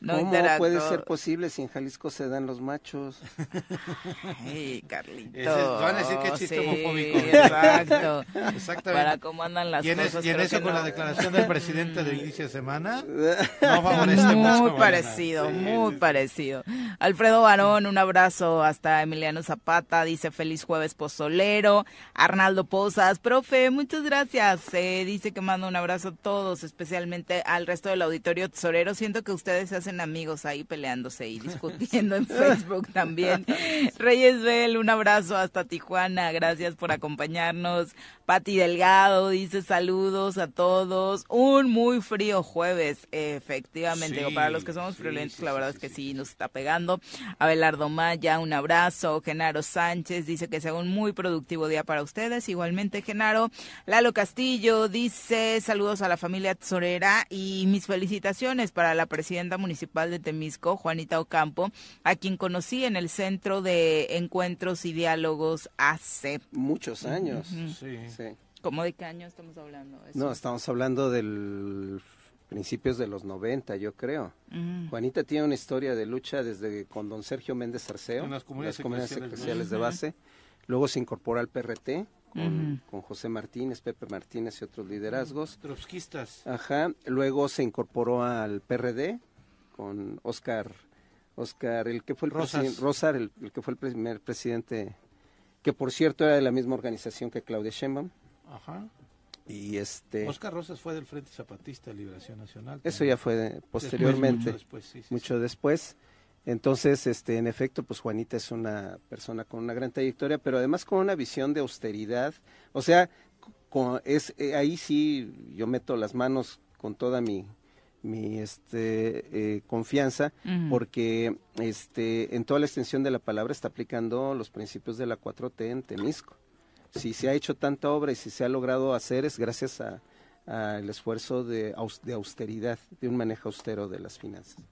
¿Cómo puede ser posible si en Jalisco se dan los machos? Ay, Carlitos. van a decir que es chiste homofóbico. Exacto. Exactamente. Para cómo andan las cosas. y en eso con la declaración del presidente de inicio de semana, no favorece mucho. Muy parecido, muy parecido. Alfredo Barón, un abrazo hasta Emiliano Zapata, dice feliz jueves Solero, Arnaldo Posas, profe, muchas gracias. Eh, dice que manda un abrazo a todos, especialmente al resto del auditorio tesorero. Siento que ustedes se hacen amigos ahí peleándose y discutiendo en Facebook también. Reyes Bell, un abrazo hasta Tijuana, gracias por acompañarnos. Pati Delgado dice saludos a todos. Un muy frío jueves, efectivamente. para los que somos friolentos, la verdad es que sí, nos está pegando. Abelardo Maya, un abrazo. Genaro Sánchez dice que sea un muy productivo día para ustedes. Igualmente, Genaro. Lalo Castillo dice saludos a la familia tesorera y mis felicitaciones para la presidenta municipal de Temisco, Juanita Ocampo, a quien conocí en el Centro de Encuentros y Diálogos hace muchos años. sí. ¿Cómo de qué año estamos hablando? No, estamos hablando del principios de los 90, yo creo. Juanita tiene una historia de lucha desde con don Sergio Méndez Arceo, las comunidades, eclesiales, de base, Luego se incorpora al PRT con, José Martínez, Pepe Martínez y otros liderazgos. Trotskistas. Ajá. Luego se incorporó al PRD con Oscar, Oscar, el que fue el presidente, Rosar, el, que fue el primer presidente, que por cierto era de la misma organización que Claudia Sheinbaum. Ajá. Y este. Oscar Rosas fue del Frente Zapatista de Liberación Nacional. Eso ya fue posteriormente. mucho después. mucho después. Entonces, este, en efecto, pues Juanita es una persona con una gran trayectoria, pero además con una visión de austeridad. O sea, es eh, ahí sí yo meto las manos con toda mi mi este eh, confianza porque este en toda la extensión de la palabra está aplicando los principios de la 4T en Temisco. Si se ha hecho tanta obra y si se ha logrado hacer es gracias al esfuerzo de, de austeridad, de un manejo austero de las finanzas.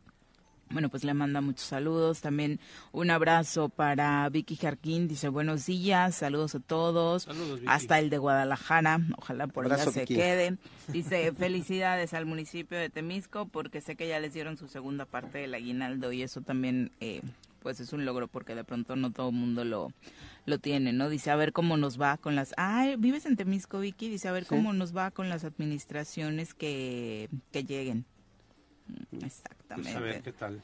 Bueno, pues le manda muchos saludos. También un abrazo para Vicky Jarquín. Dice buenos días, saludos a todos. Hasta el de Guadalajara. Ojalá por allá se quede. Dice felicidades al municipio de Temisco porque sé que ya les dieron su segunda parte del aguinaldo y eso también eh, pues es un logro porque de pronto no todo el mundo lo, lo tiene, ¿no? Dice a ver cómo nos va con las... Ah, vives en Temisco, Vicky. Dice a ver cómo nos va con las administraciones que, que lleguen. Exactamente. Pues a ver qué tal.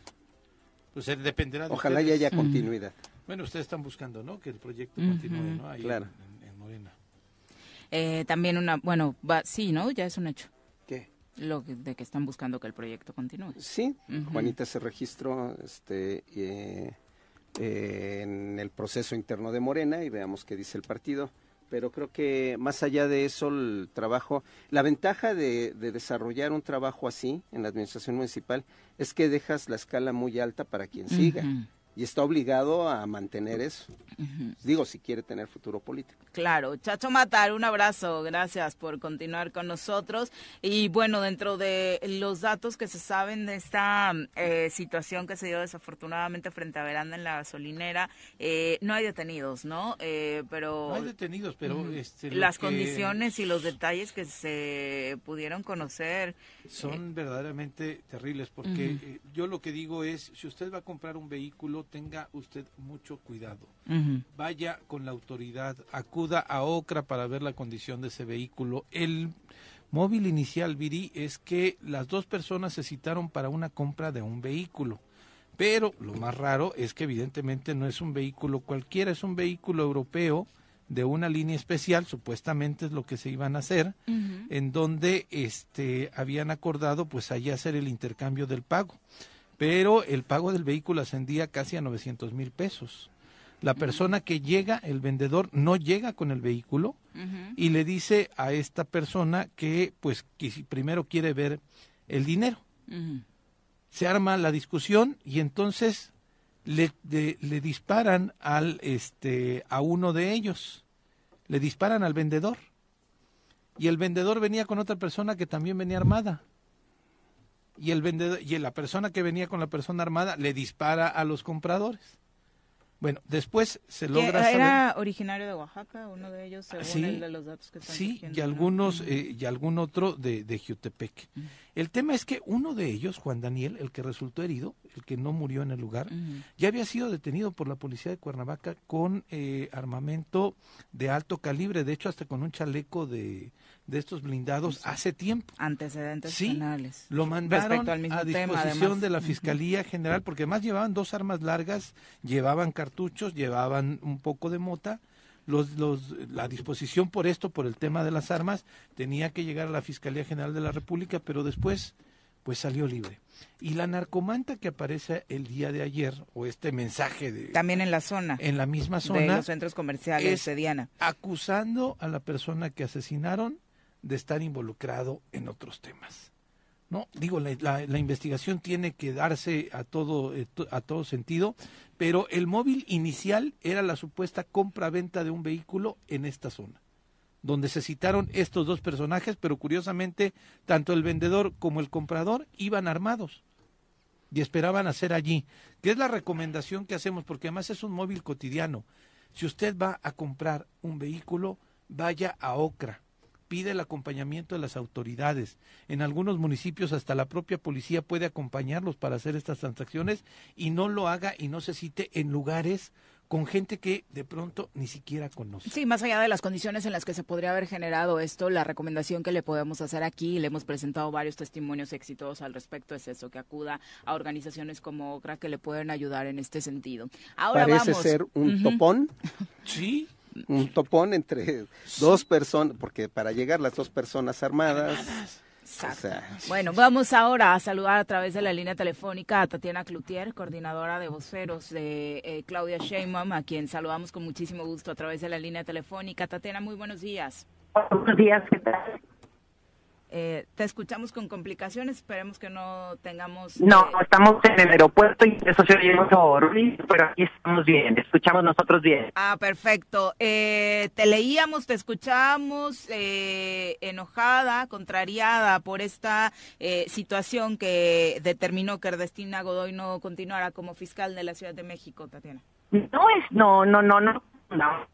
Pues eh, dependerá de Ojalá ya haya continuidad. Bueno, ustedes están buscando, ¿no? Que el proyecto continúe, ¿no? Ahí claro. en, Morena. Eh, también una, bueno, va, sí, ¿no? Ya es un hecho. ¿Qué? Lo de que están buscando que el proyecto continúe. Sí, Juanita se registró este, eh, en el proceso interno de Morena y veamos qué dice el partido. Pero creo que más allá de eso, el trabajo, la ventaja de, desarrollar un trabajo así en la administración municipal es que dejas la escala muy alta para quien siga y está obligado a mantener eso. Digo, si quiere tener futuro político. Claro, Chacho Matar, un abrazo, gracias por continuar con nosotros. Y bueno, dentro de los datos que se saben de esta eh, situación que se dio desafortunadamente frente a Veranda en la gasolinera, eh, no hay detenidos, ¿no? Eh, pero no hay detenidos, pero este, las condiciones y los detalles que se pudieron conocer son verdaderamente terribles, porque yo lo que digo es, si usted va a comprar un vehículo, tenga usted mucho cuidado. Vaya con la autoridad, acuda a OCRA para ver la condición de ese vehículo. El móvil inicial, Viri, es que las dos personas se citaron para una compra de un vehículo. Pero lo más raro es que evidentemente no es un vehículo cualquiera, es un vehículo europeo de una línea especial, supuestamente es lo que se iban a hacer, en donde este habían acordado pues allá hacer el intercambio del pago pero el pago del vehículo ascendía casi a 900 mil pesos. La persona que llega, el vendedor, no llega con el vehículo y le dice a esta persona que, pues, que primero quiere ver el dinero. Se arma la discusión y entonces le, le disparan al, este, a uno de ellos. Le disparan al vendedor. Y el vendedor venía con otra persona que también venía armada y el vendedor y la persona que venía con la persona armada le dispara a los compradores. Bueno, después se logra ¿Era originario de Oaxaca, uno de ellos, según sí, el de los datos que están Sí, y algunos, eh, y algún otro de, de Jutepec. El tema es que uno de ellos, Juan Daniel, el que resultó herido, el que no murió en el lugar, ya había sido detenido por la policía de Cuernavaca con eh, armamento de alto calibre, de hecho hasta con un chaleco de, de estos blindados hace tiempo. Antecedentes sí, penales. Lo mandaron a disposición de la Fiscalía General, porque además llevaban dos armas largas, llevaban cartuchos, llevaban un poco de mota. Los, los, la disposición por esto, por el tema de las armas, tenía que llegar a la Fiscalía General de la República, pero después pues salió libre. Y la narcomanta que aparece el día de ayer, o este mensaje de... También en la zona. En la misma zona. De los centros comerciales de Diana. Acusando a la persona que asesinaron de estar involucrado en otros temas. No, digo, la, investigación tiene que darse a todo, eh, a todo sentido, pero el móvil inicial era la supuesta compra-venta de un vehículo en esta zona, donde se citaron estos dos personajes, pero curiosamente tanto el vendedor como el comprador iban armados y esperaban hacer allí, que es la recomendación que hacemos, porque además es un móvil cotidiano. Si usted va a comprar un vehículo, vaya a Ocra, pide el acompañamiento de las autoridades. En algunos municipios hasta la propia policía puede acompañarlos para hacer estas transacciones y no lo haga y no se cite en lugares con gente que de pronto ni siquiera conoce. Sí, más allá de las condiciones en las que se podría haber generado esto, la recomendación que le podemos hacer aquí, y le hemos presentado varios testimonios exitosos al respecto, es eso, que acuda a organizaciones como OCRA que le pueden ayudar en este sentido. Ahora Parece ser un topón. Sí, un topón entre dos personas, porque para llegar las dos personas armadas. bueno, vamos ahora a saludar a través de la línea telefónica a Tatiana Cloutier, coordinadora de voceros de eh, Claudia Sheinbaum, a quien saludamos con muchísimo gusto a través de la línea telefónica. Tatiana, muy buenos días. Buenos días, ¿qué tal? Eh, te escuchamos con complicaciones, esperemos que no tengamos... No, eh, estamos en el aeropuerto y eso se oye mucho pero aquí estamos bien, escuchamos nosotros bien. Ah, perfecto. Eh, te leíamos, te escuchamos enojada, contrariada por esta situación que determinó que Ernestina Godoy no continuara como fiscal de la Ciudad de México, Tatiana. No es, no, no, no, no, no.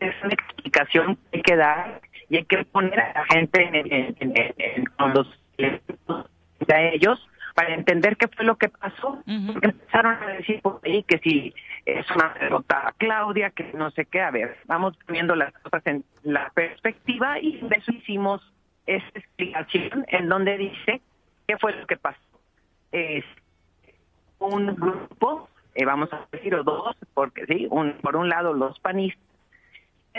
Es una explicación que hay que dar y hay que poner a la gente en, en, con los a ellos para entender qué fue lo que pasó. Empezaron a decir por ahí que si es una derrota a Claudia, que no sé qué. A ver, vamos poniendo las cosas en la perspectiva y de eso hicimos esta explicación en donde dice qué fue lo que pasó. Es un grupo, eh, vamos a decir dos, porque sí, un, por un lado los panistas,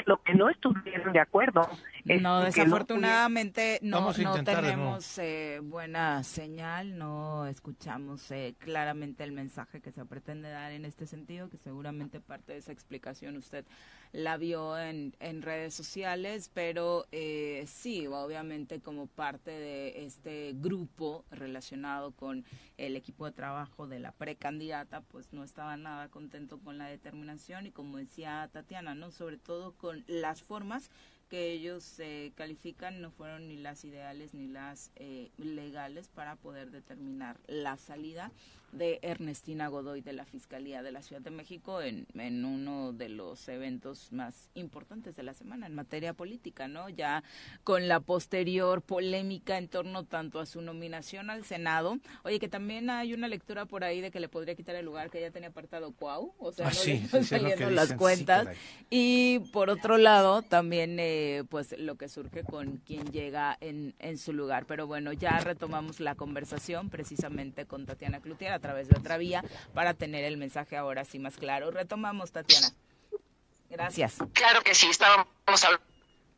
lo que no estuvieron de acuerdo. No, desafortunadamente no, no tenemos eh, buena señal, no escuchamos eh, claramente el mensaje que se pretende dar en este sentido, que seguramente parte de esa explicación usted la vio en, en redes sociales, pero eh, sí, obviamente como parte de este grupo relacionado con el equipo de trabajo de la precandidata, pues no estaba nada contento con la determinación y como decía Tatiana, ¿no? Sobre todo con las formas que ellos eh, califican no fueron ni las ideales ni las eh, legales para poder determinar la salida de Ernestina Godoy de la Fiscalía de la Ciudad de México en, en uno de los eventos más importantes de la semana en materia política, ¿no? Ya con la posterior polémica en torno tanto a su nominación al Senado. Oye, que también hay una lectura por ahí de que le podría quitar el lugar que ella tenía apartado Cuau, o sea, ah, no saliendo las cuentas. y por otro lado, también eh, pues lo que surge con quien llega en, en su lugar. Pero bueno, ya retomamos la conversación precisamente con Tatiana Clutier a través de otra vía para tener el mensaje ahora sí más claro. Retomamos, Tatiana. Gracias. Claro que sí, estábamos hablando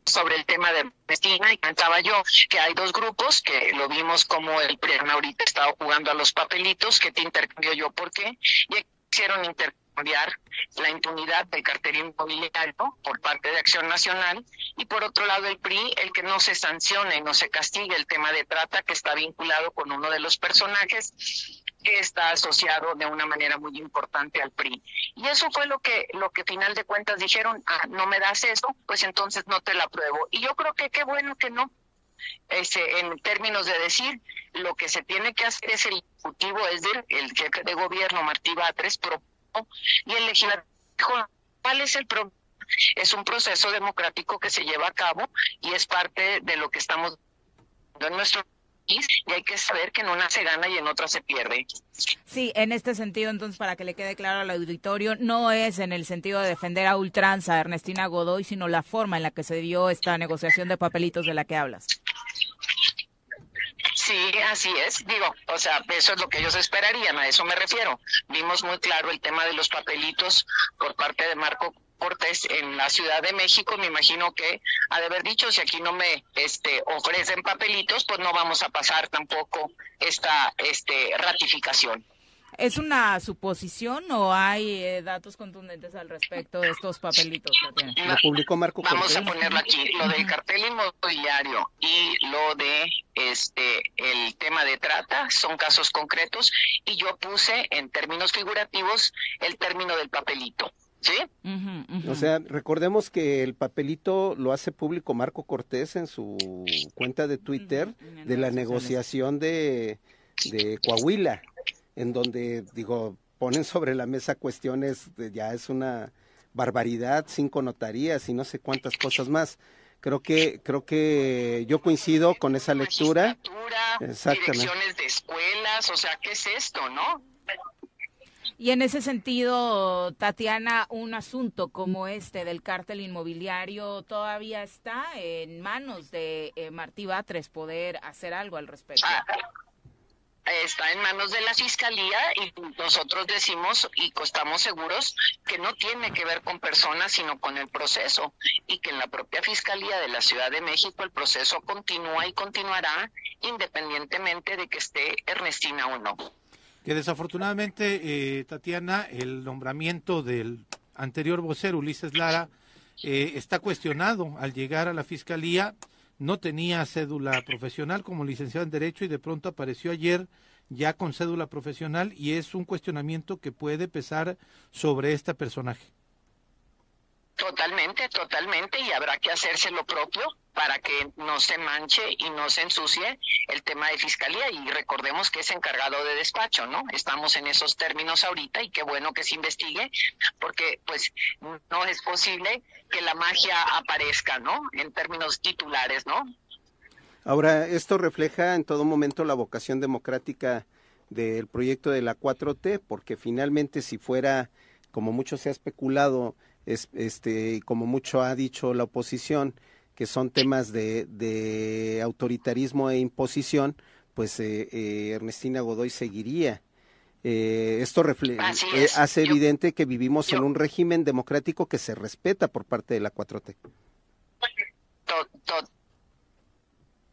sobre el tema de Palestina y comentaba yo que hay dos grupos que lo vimos como el PRIAN ahorita estaba jugando a los papelitos que te intercambió yo por qué y hicieron intercambio cambiar la impunidad del cartel inmobiliario por parte de Acción Nacional y por otro lado el PRI, el que no se sancione, no se castigue el tema de trata que está vinculado con uno de los personajes que está asociado de una manera muy importante al PRI. Y eso fue lo que, lo que final de cuentas dijeron, ah, no me das eso, pues entonces no te la apruebo. Y yo creo que qué bueno que no, ese, en términos de decir, lo que se tiene que hacer es el Ejecutivo, es decir, el jefe de gobierno, Martí Batres, y el legislativo ¿cuál es el problema? Es un proceso democrático que se lleva a cabo y es parte de lo que estamos en nuestro país y hay que saber que en una se gana y en otra se pierde. Sí, en este sentido, entonces, para que le quede claro al auditorio, no es en el sentido de defender a ultranza a Ernestina Godoy, sino la forma en la que se dio esta negociación de papelitos de la que hablas. Sí, así es. Digo, o sea, eso es lo que ellos esperarían, a eso me refiero. Vimos muy claro el tema de los papelitos por parte de Marco Cortés en la Ciudad de México, me imagino que ha de haber dicho, si aquí no me este, ofrecen papelitos, pues no vamos a pasar tampoco esta este, ratificación. ¿Es una suposición o hay eh, datos contundentes al respecto de estos papelitos? Lo publicó Marco Vamos a ponerlo aquí. Lo del cartel inmobiliario y lo de este el tema de trata son casos concretos y yo puse en términos figurativos el término del papelito. ¿Sí? O sea, recordemos que el papelito lo hace público Marco Cortés en su cuenta de Twitter de la negociación de, de Coahuila en donde, digo, ponen sobre la mesa cuestiones, de, ya es una barbaridad, cinco notarías y no sé cuántas cosas más. Creo que, creo que yo coincido con esa lectura. Exactamente. Direcciones de escuelas, o sea, ¿qué es esto, no? Y en ese sentido, Tatiana, un asunto como este del cártel inmobiliario todavía está en manos de eh, Martí Batres poder hacer algo al respecto. Está en manos de la fiscalía y nosotros decimos y estamos seguros que no tiene que ver con personas sino con el proceso y que en la propia fiscalía de la Ciudad de México el proceso continúa y continuará independientemente de que esté Ernestina o no. Que desafortunadamente, eh, Tatiana, el nombramiento del anterior vocero Ulises Lara eh, está cuestionado al llegar a la fiscalía no tenía cédula profesional como licenciado en Derecho y de pronto apareció ayer ya con cédula profesional y es un cuestionamiento que puede pesar sobre este personaje. Totalmente, totalmente, y habrá que hacerse lo propio para que no se manche y no se ensucie el tema de fiscalía y recordemos que es encargado de despacho, ¿no? Estamos en esos términos ahorita y qué bueno que se investigue porque pues no es posible que la magia aparezca, ¿no? En términos titulares, ¿no? Ahora, esto refleja en todo momento la vocación democrática del proyecto de la 4T, porque finalmente si fuera, como mucho se ha especulado, es, este, como mucho ha dicho la oposición, que son temas de, de autoritarismo e imposición, pues eh, eh, Ernestina Godoy seguiría Eh, esto eh, hace evidente que vivimos en un régimen democrático que se respeta por parte de la 4T.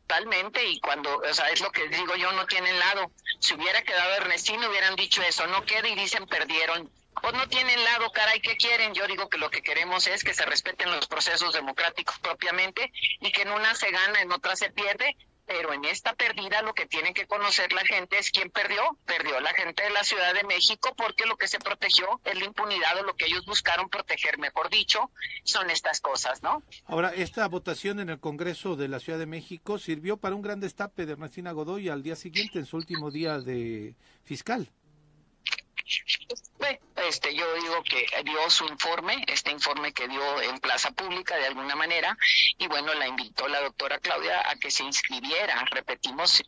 Totalmente, y cuando, o sea, es lo que digo yo, no tienen lado. Si hubiera quedado Ernestina, hubieran dicho eso, no queda y dicen perdieron. Pues no tienen lado, caray, ¿qué quieren? Yo digo que lo que queremos es que se respeten los procesos democráticos propiamente y que en una se gana, en otra se pierde, pero en esta pérdida lo que tiene que conocer la gente es quién perdió. Perdió la gente de la Ciudad de México porque lo que se protegió es la impunidad o lo que ellos buscaron proteger, mejor dicho, son estas cosas, ¿no? Ahora, esta votación en el Congreso de la Ciudad de México sirvió para un gran destape de Ernestina Godoy al día siguiente, en su último día de fiscal este, yo digo que dio su informe, este informe que dio en plaza pública de alguna manera, y bueno, la invitó la doctora Claudia a que se inscribiera, repetimos,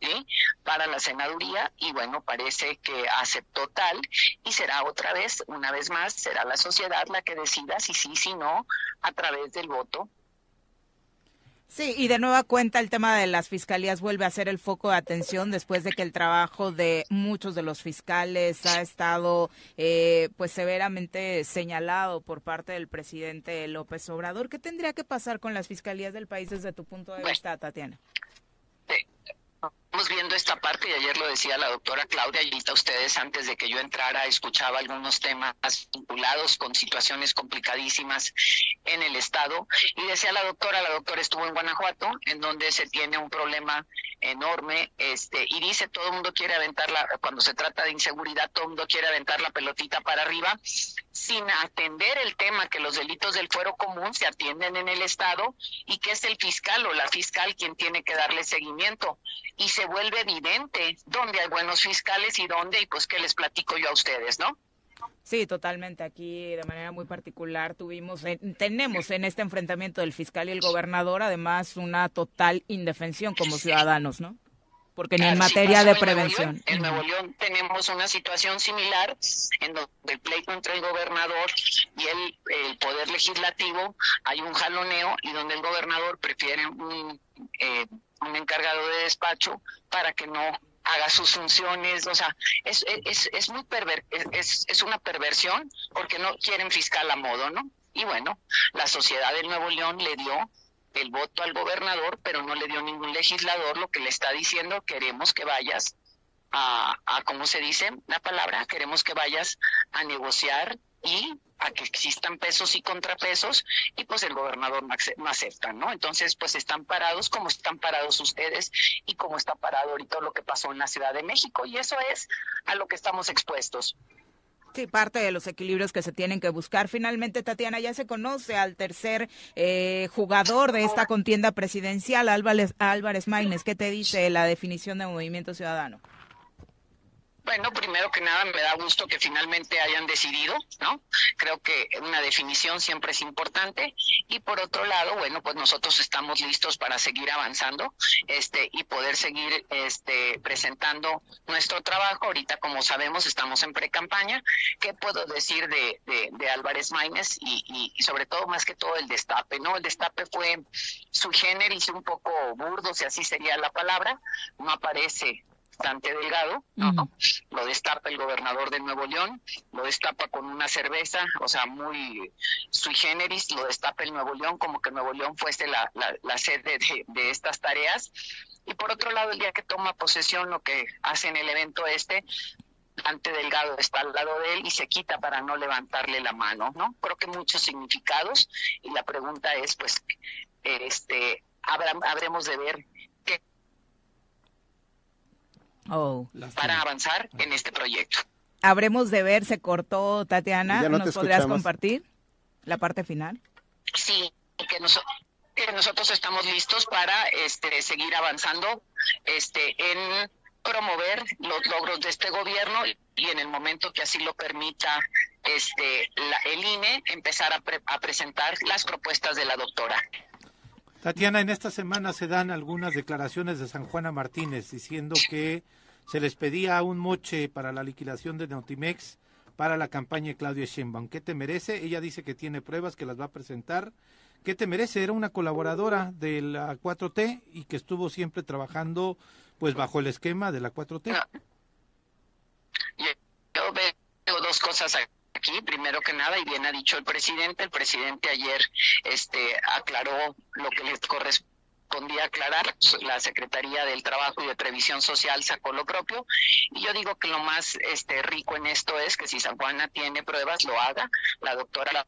para la senaduría, y bueno, parece que aceptó tal, y será otra vez, una vez más, será la sociedad la que decida si sí, si no, a través del voto Sí, y de nueva cuenta el tema de las fiscalías vuelve a ser el foco de atención después de que el trabajo de muchos de los fiscales ha estado eh, pues severamente señalado por parte del presidente López Obrador. ¿Qué tendría que pasar con las fiscalías del país desde tu punto de vista, Tatiana? Estamos viendo esta parte y ayer lo decía la doctora Claudia, y ustedes antes de que yo entrara escuchaba algunos temas vinculados con situaciones complicadísimas en el Estado y decía la doctora, la doctora estuvo en Guanajuato, en donde se tiene un problema enorme este y dice todo el mundo quiere aventarla, cuando se trata de inseguridad, todo el mundo quiere aventar la pelotita para arriba sin atender el tema que los delitos del fuero común se atienden en el Estado y que es el fiscal o la fiscal quien tiene que darle seguimiento. Y se vuelve evidente dónde hay buenos fiscales y dónde, y pues que les platico yo a ustedes, ¿no? Sí, totalmente. Aquí de manera muy particular tuvimos, tenemos en este enfrentamiento del fiscal y el gobernador además una total indefensión como ciudadanos, ¿no? Porque ni en materia de prevención. En Nuevo, León, tenemos una situación similar en donde el pleito entre el gobernador y el, el poder legislativo hay un jaloneo y donde el gobernador prefiere un eh, un encargado de despacho para que no haga sus funciones, o sea, es, es, es muy perver es, es una perversión porque no quieren fiscal a modo, ¿no? Y bueno, la sociedad de Nuevo León le dio el voto al gobernador, pero no le dio ningún legislador, lo que le está diciendo, queremos que vayas a, a ¿cómo se dice la palabra? Queremos que vayas a negociar y a que existan pesos y contrapesos y pues el gobernador no acepta, ¿no? Entonces pues están parados como están parados ustedes y como está parado ahorita lo que pasó en la Ciudad de México y eso es a lo que estamos expuestos. Sí, parte de los equilibrios que se tienen que buscar. Finalmente, Tatiana, ya se conoce al tercer eh, jugador de esta contienda presidencial, Álvarez, Álvarez Maínez. ¿Qué te dice la definición de Movimiento Ciudadano? Bueno, primero que nada me da gusto que finalmente hayan decidido, ¿no? Creo que una definición siempre es importante y por otro lado, bueno, pues nosotros estamos listos para seguir avanzando, este y poder seguir este presentando nuestro trabajo. Ahorita, como sabemos, estamos en pre-campaña. ¿Qué puedo decir de, de, Álvarez Maínez y, y, sobre todo más que todo el destape, ¿no? El destape fue su género y un poco burdo, si así sería la palabra, no aparece bastante delgado, ¿no? Lo destapa el gobernador de Nuevo León, lo destapa con una cerveza, o sea, muy sui generis, lo destapa el Nuevo León como que Nuevo León fuese la, la, sede de, de estas tareas. Y por otro lado, el día que toma posesión, lo que hace en el evento este, ante Delgado está al lado de él y se quita para no levantarle la mano, ¿no? Creo que muchos significados y la pregunta es, pues, este, habremos de ver Oh. para avanzar en este proyecto. Habremos de ver, se cortó Tatiana, ¿nos podrías compartir la parte final? Sí, que, que nosotros estamos listos para este, seguir avanzando este, en promover los logros de este gobierno y en el momento que así lo permita este, el INE, empezar a, a presentar las propuestas de la doctora. Tatiana, en esta semana se dan algunas declaraciones de San Juana Martínez diciendo que se les pedía un moche para la liquidación de Notimex para la campaña de Claudia Sheinbaum. ¿Qué te merece? Ella dice que tiene pruebas, que las va a presentar. ¿Qué te merece? Era una colaboradora de la 4T y que estuvo siempre trabajando pues bajo el esquema de la 4T. Yo dos cosas aquí, primero que nada, y bien ha dicho el presidente, el presidente ayer este aclaró lo que les corresponde a aclarar, la Secretaría del Trabajo y de Previsión Social sacó lo propio y yo digo que lo más este rico en esto es que si San Juana tiene pruebas lo haga. La doctora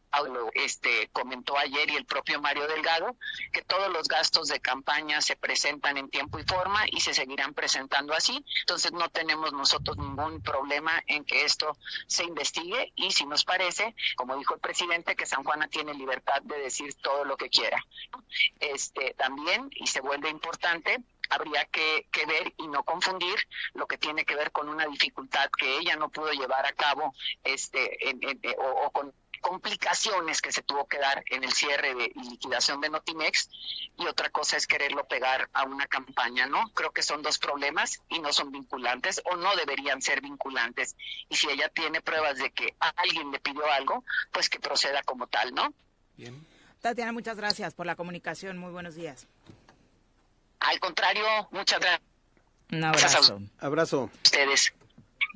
este comentó ayer y el propio Mario Delgado que todos los gastos de campaña se presentan en tiempo y forma y se seguirán presentando así. Entonces no tenemos nosotros ningún problema en que esto se investigue y si nos parece, como dijo el presidente, que San Juana tiene libertad de decir todo lo que quiera. Este también y se vuelve importante, habría que, ver y no confundir lo que tiene que ver con una dificultad que ella no pudo llevar a cabo este eh, o, con complicaciones que se tuvo que dar en el cierre de, y liquidación de Notimex y otra cosa es quererlo pegar a una campaña, ¿no? Creo que son dos problemas y no son vinculantes o no deberían ser vinculantes. Y si ella tiene pruebas de que alguien le pidió algo, pues que proceda como tal, ¿no? Bien. Tatiana, muchas gracias por la comunicación. Muy buenos días. Al contrario, muchas gracias. Un abrazo. Abrazo. Ustedes.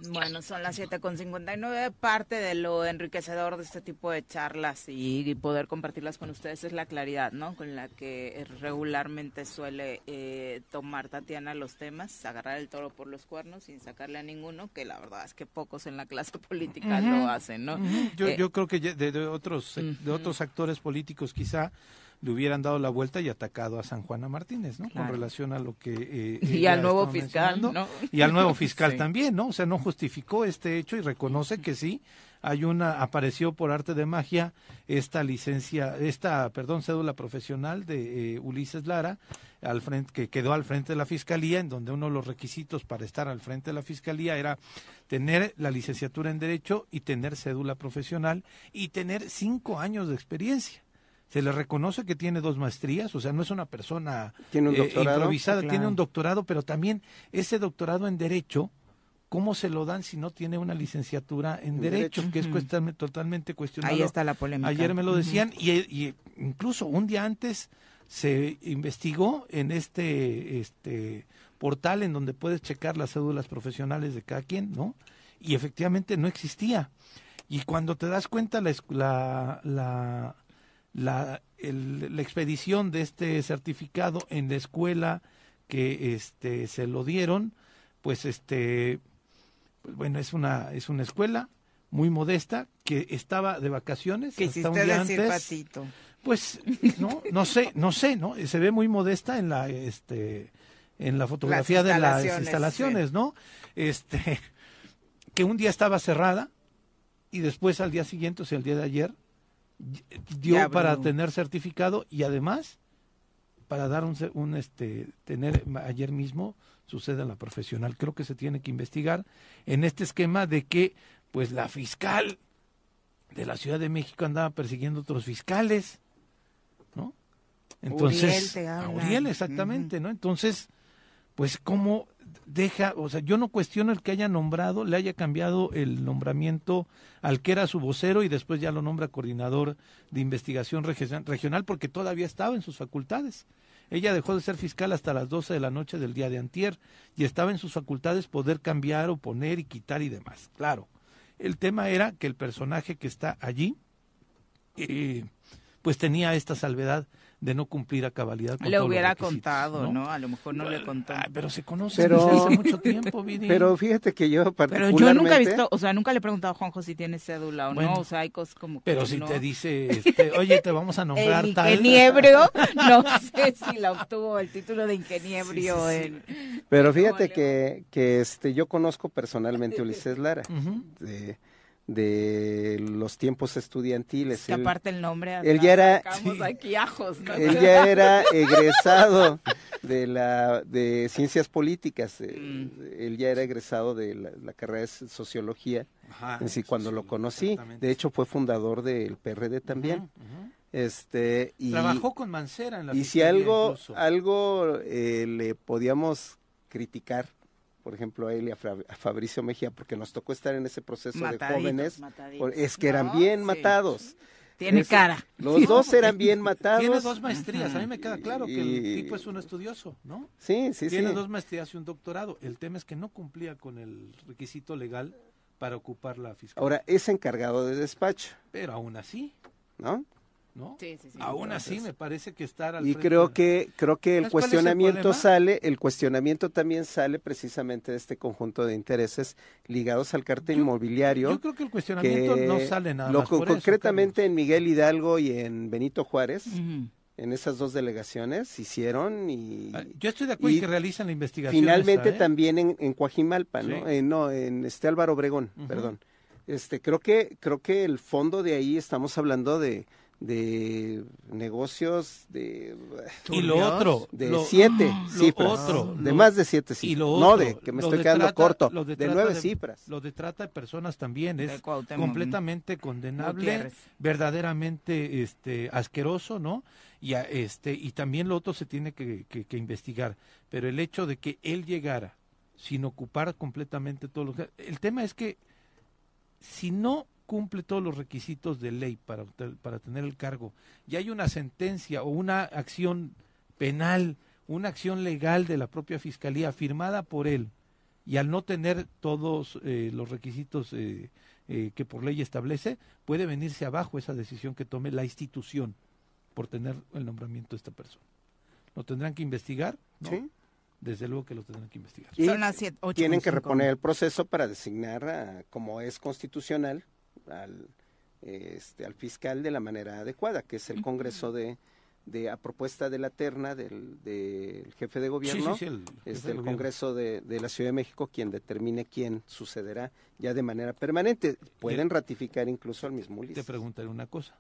Bueno, son las 7.59. Parte de lo enriquecedor de este tipo de charlas y, poder compartirlas con ustedes es la claridad, ¿no? Con la que regularmente suele eh, tomar Tatiana los temas, agarrar el toro por los cuernos sin sacarle a ninguno, que la verdad es que pocos en la clase política lo hacen, ¿no? yo, eh, yo creo que de, otros, de otros actores políticos quizá le hubieran dado la vuelta y atacado a San Juana Martínez, ¿no? Con relación a lo que... Eh, y al nuevo fiscal, ¿no? Y al nuevo fiscal también, ¿no? O sea, no justificó este hecho y reconoce que sí, hay una, apareció por arte de magia esta licencia, esta, perdón, cédula profesional de eh, Ulises Lara, al frente, que quedó al frente de la fiscalía, en donde uno de los requisitos para estar al frente de la fiscalía era tener la licenciatura en Derecho y tener cédula profesional y tener cinco años de experiencia se le reconoce que tiene dos maestrías, o sea, no es una persona ¿Tiene un eh, doctorado? improvisada, tiene un doctorado, pero también ese doctorado en Derecho, ¿cómo se lo dan si no tiene una licenciatura en, Derecho, que es totalmente cuestionado? Ahí está la polémica. Ayer me lo decían, y, incluso un día antes se investigó en este, este portal en donde puedes checar las cédulas profesionales de cada quien, ¿no? Y efectivamente no existía. Y cuando te das cuenta la, la la, la expedición de este certificado en la escuela que este se lo dieron pues este pues bueno es una es una escuela muy modesta que estaba de vacaciones que hasta un día antes. Pues no no sé no sé no se ve muy modesta en la este en la fotografía de las instalaciones no este que un día estaba cerrada y después al día siguiente o sea el día de ayer dio para tener certificado y además para dar un, un, este tener ayer mismo sucede en la profesional. Creo que se tiene que investigar en este esquema de que pues la fiscal de la Ciudad de México andaba persiguiendo otros fiscales no entonces Uriel, exactamente no entonces pues cómo deja, o sea, yo no cuestiono el que haya nombrado, le haya cambiado el nombramiento al que era su vocero y después ya lo nombra coordinador de investigación regional porque todavía estaba en sus facultades. Ella dejó de ser fiscal hasta las 12 de la noche del día de antier y estaba en sus facultades poder cambiar o poner y quitar y demás. Claro, el tema era que el personaje que está allí, eh, pues tenía esta salvedad de no cumplir a cabalidad. Con le hubiera contado, ¿no? A lo mejor no le contó. pero se conoce desde hace mucho tiempo, Vidi. Pero fíjate que yo particularmente... Pero yo nunca he visto, o sea, nunca le he preguntado a Juanjo si tiene cédula o no, o sea, hay cosas como Pero si te dice, este, oye, te vamos a nombrar el tal... ingeniebrio, no sé si la obtuvo el título de ingeniebrio en... Pero fíjate que, que este, yo conozco personalmente a Ulises Lara, de de los tiempos estudiantiles. que aparte el nombre, él ya era, aquí ajos, él ya era egresado de la de ciencias políticas. Eh, mm. Él ya era egresado de la, carrera de sociología. en sí, cuando lo conocí, de hecho fue fundador del PRD también. Este y trabajó con Mancera en la y si algo algo eh, le podíamos criticar por ejemplo, a él y a, Fabricio Mejía, porque nos tocó estar en ese proceso de jóvenes, es que eran bien matados. Tiene cara. Los dos eran bien matados. Tiene dos maestrías, a mí me queda claro que el tipo es un estudioso, ¿no? Sí, sí, Tiene dos maestrías y un doctorado. El tema es que no cumplía con el requisito legal para ocupar la fiscalía. Ahora, es encargado de despacho. Pero aún así, ¿no? ¿No? Sí, sí, sí. Aún así me parece que estar al y frente creo de- que creo que el ¿Sabes cuál es el cuestionamiento sale el cuestionamiento también sale precisamente de este conjunto de intereses ligados al cartel inmobiliario yo creo que el cuestionamiento no sale nada lo más eso, concretamente en Miguel Hidalgo y en Benito Juárez en esas dos delegaciones hicieron y Ah, Yo estoy de acuerdo y en que realicen la investigación. finalmente esa, ¿eh? también en, en Coajimalpa, ¿no? Sí. Eh, no, en este Álvaro Obregón, perdón. Este, creo que creo que el fondo de ahí estamos hablando de de negocios de Y lo otro, de lo- siete lo cifras, otro, de lo- más de siete y cifras, lo no otro, de que me lo estoy de quedando trata- corto, lo de, trata nueve de- cifras. Lo de trata de personas también es completamente condenable, Gutiérrez. verdaderamente este asqueroso, ¿no? Y a- este y también lo otro se tiene que, que- que investigar, pero el hecho de que él llegara sin ocupar completamente todos los el tema es que si no cumple todos los requisitos de ley para, para tener el cargo y hay una sentencia o una acción penal, una acción legal de la propia fiscalía firmada por él y al no tener todos eh, los requisitos eh, eh, que por ley establece, puede venirse abajo esa decisión que tome la institución por tener el nombramiento de esta persona. Lo tendrán que investigar, ¿no? Sí. Desde luego que lo tendrán que investigar. Y Son las siete- ocho tienen que reponer el proceso para designar, a- como es constitucional, al, este, al fiscal de la manera adecuada, que es el Congreso de, de a propuesta de la terna del, del jefe de gobierno, sí, el jefe este, el. Congreso de, de la Ciudad de México quien determine quién sucederá ya de manera permanente. Pueden ratificar incluso al mismo Te Ulises. preguntaré una cosa.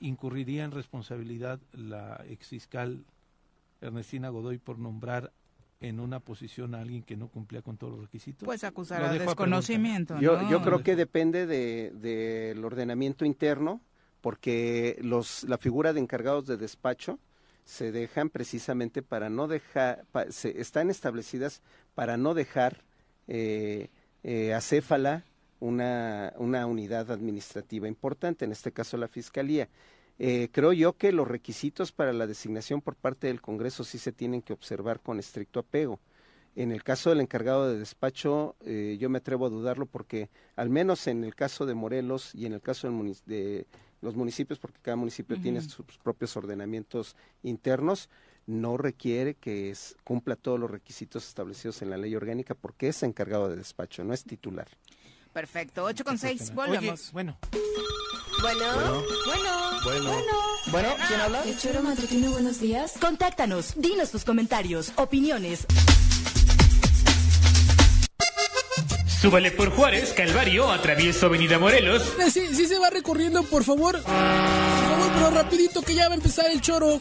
¿Incurriría en responsabilidad la exfiscal Ernestina Godoy por nombrar en una posición a alguien que no cumplía con todos los requisitos? Pues acusar Lo a dejo desconocimiento, Yo, ¿no? yo creo que depende de- del ordenamiento interno, porque los, la figura de encargados de despacho se dejan precisamente para no dejar, pa- se, están establecidas para no dejar eh, eh, acéfala una, una unidad administrativa importante, en este caso la Fiscalía. Eh, creo yo que los requisitos para la designación por parte del Congreso sí se tienen que observar con estricto apego. En el caso del encargado de despacho, eh, yo me atrevo a dudarlo porque, al menos en el caso de Morelos y en el caso del munic- de los municipios, porque cada municipio tiene sus propios ordenamientos internos, no requiere que es- cumpla todos los requisitos establecidos en la ley orgánica porque es encargado de despacho, no es titular. Perfecto, 8 con 6, Oye, volvemos. Bueno, Bueno, bueno, Bueno. bueno. ¿quién habla? El choro matutino, buenos días. Contáctanos, dinos tus comentarios, opiniones. Súbale por Juárez, Calvario, atravieso Avenida Morelos. Eh, Sí, sí se va recorriendo, por favor. Por favor, pero rapidito que ya va a empezar el choro.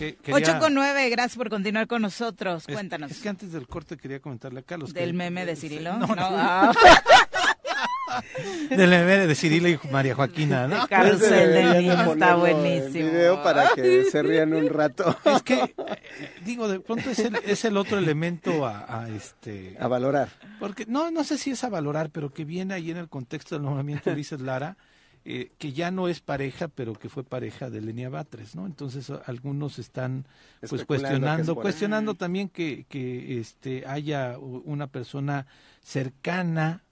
Que- quería- 8 con 9, gracias por continuar con nosotros. es- Cuéntanos. Es, que antes del corte quería comentarle a Carlos. ¿Del que- meme de Cirilo? No, no. No, ah. Del meme de Cirilo y María Joaquina, ¿no? De niño está buenísimo. video para que se rían un rato. Es que, eh, digo, de pronto es el, es el otro elemento a, a este... A valorar. Porque no, no sé si es a valorar, pero que viene ahí en el contexto del nombramiento de Ulises Lara, eh, que ya no es pareja, pero que fue pareja de Lenia Batres, ¿no? Entonces algunos están pues Especulando que es cuestionando, cuestionando también que, que este haya una persona cercana,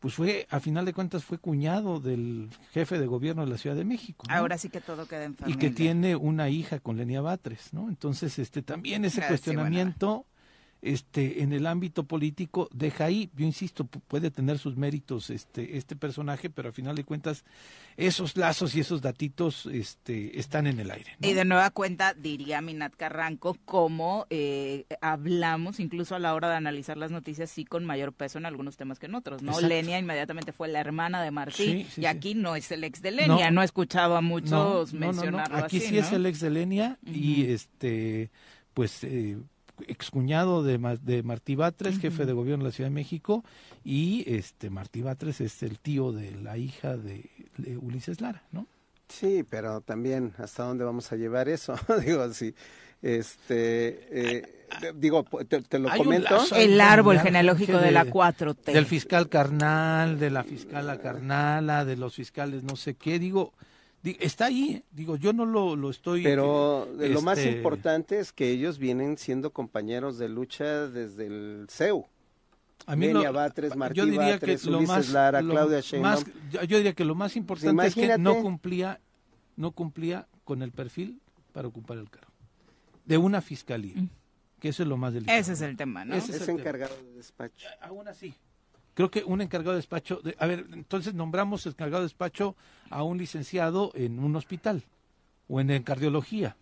pues fue, a final de cuentas fue cuñado del jefe de gobierno de la Ciudad de México. ¿no? Ahora sí que todo queda en y familia. que tiene una hija con Lenia Batres, ¿no? Entonces, este también ese Gracias, cuestionamiento este en el ámbito político deja ahí, yo insisto, pu- puede tener sus méritos este este personaje, pero al final de cuentas esos lazos y esos datitos este están en el aire. ¿no? Y de nueva cuenta, diría Minat Carranco, como eh, hablamos incluso a la hora de analizar las noticias, sí con mayor peso en algunos temas que en otros, ¿no? Exacto. Lenia inmediatamente fue la hermana de Martí, Sí, sí, y sí. aquí no es el ex de Lenia, no, he escuchado a muchos No, no, no, no. mencionarlo Aquí así, sí es ¿no? el ex de Lenia y este pues eh, excuñado de, de Martí Batres, jefe de gobierno de la Ciudad de México, y este Martí Batres es el tío de la hija de, de Ulises Lara, ¿no? Sí, pero también hasta dónde vamos a llevar eso. digo, sí. Este, eh, digo, te, te lo comento. lazo El árbol genealógico de la 4T. Del fiscal carnal, de la fiscala carnala, de los fiscales no sé qué, digo, Está ahí, digo, yo no lo, lo estoy... Pero lo más este, importante es que ellos vienen siendo compañeros de lucha desde el CEU. A mí Lenia lo- Batres, Martí yo diría Batres, que lo Ulises más, Lara, lo Claudia más- yo, yo diría que lo más importante es que no cumplía, no cumplía con el perfil para ocupar el cargo de una fiscalía, que eso es lo más delicado. Ese es el tema, ¿no? Ese es Es el tema. encargado de despacho. Aún así. Creo que un encargado de despacho, de- a ver, entonces nombramos encargado de despacho a un licenciado en un hospital o en, cardiología,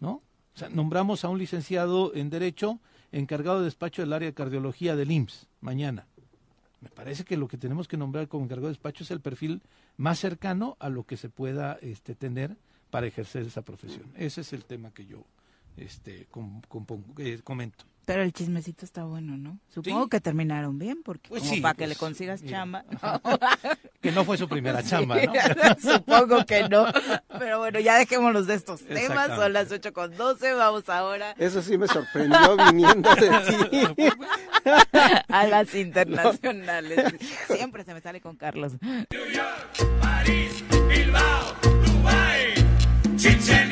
¿no? O sea, nombramos a un licenciado en derecho encargado de despacho del área de cardiología del IMSS mañana. Me parece que lo que tenemos que nombrar como encargado de despacho es el perfil más cercano a lo que se pueda este, tener para ejercer esa profesión. Ese es el tema que yo este, com- compongo- eh, comento. Pero el chismecito está bueno, ¿no? Supongo Sí. que terminaron bien, porque Pues como sí, para que pues, le consigas mira. chamba. Que no fue su primera chamba, ¿no? Supongo que no. Pero bueno, ya dejémonos de estos temas. Son las 8 con 12. Vamos ahora Eso sí me sorprendió viniendo de ti. a las internacionales. Siempre se me sale con Carlos. París, Bilbao, Dubai, Chichen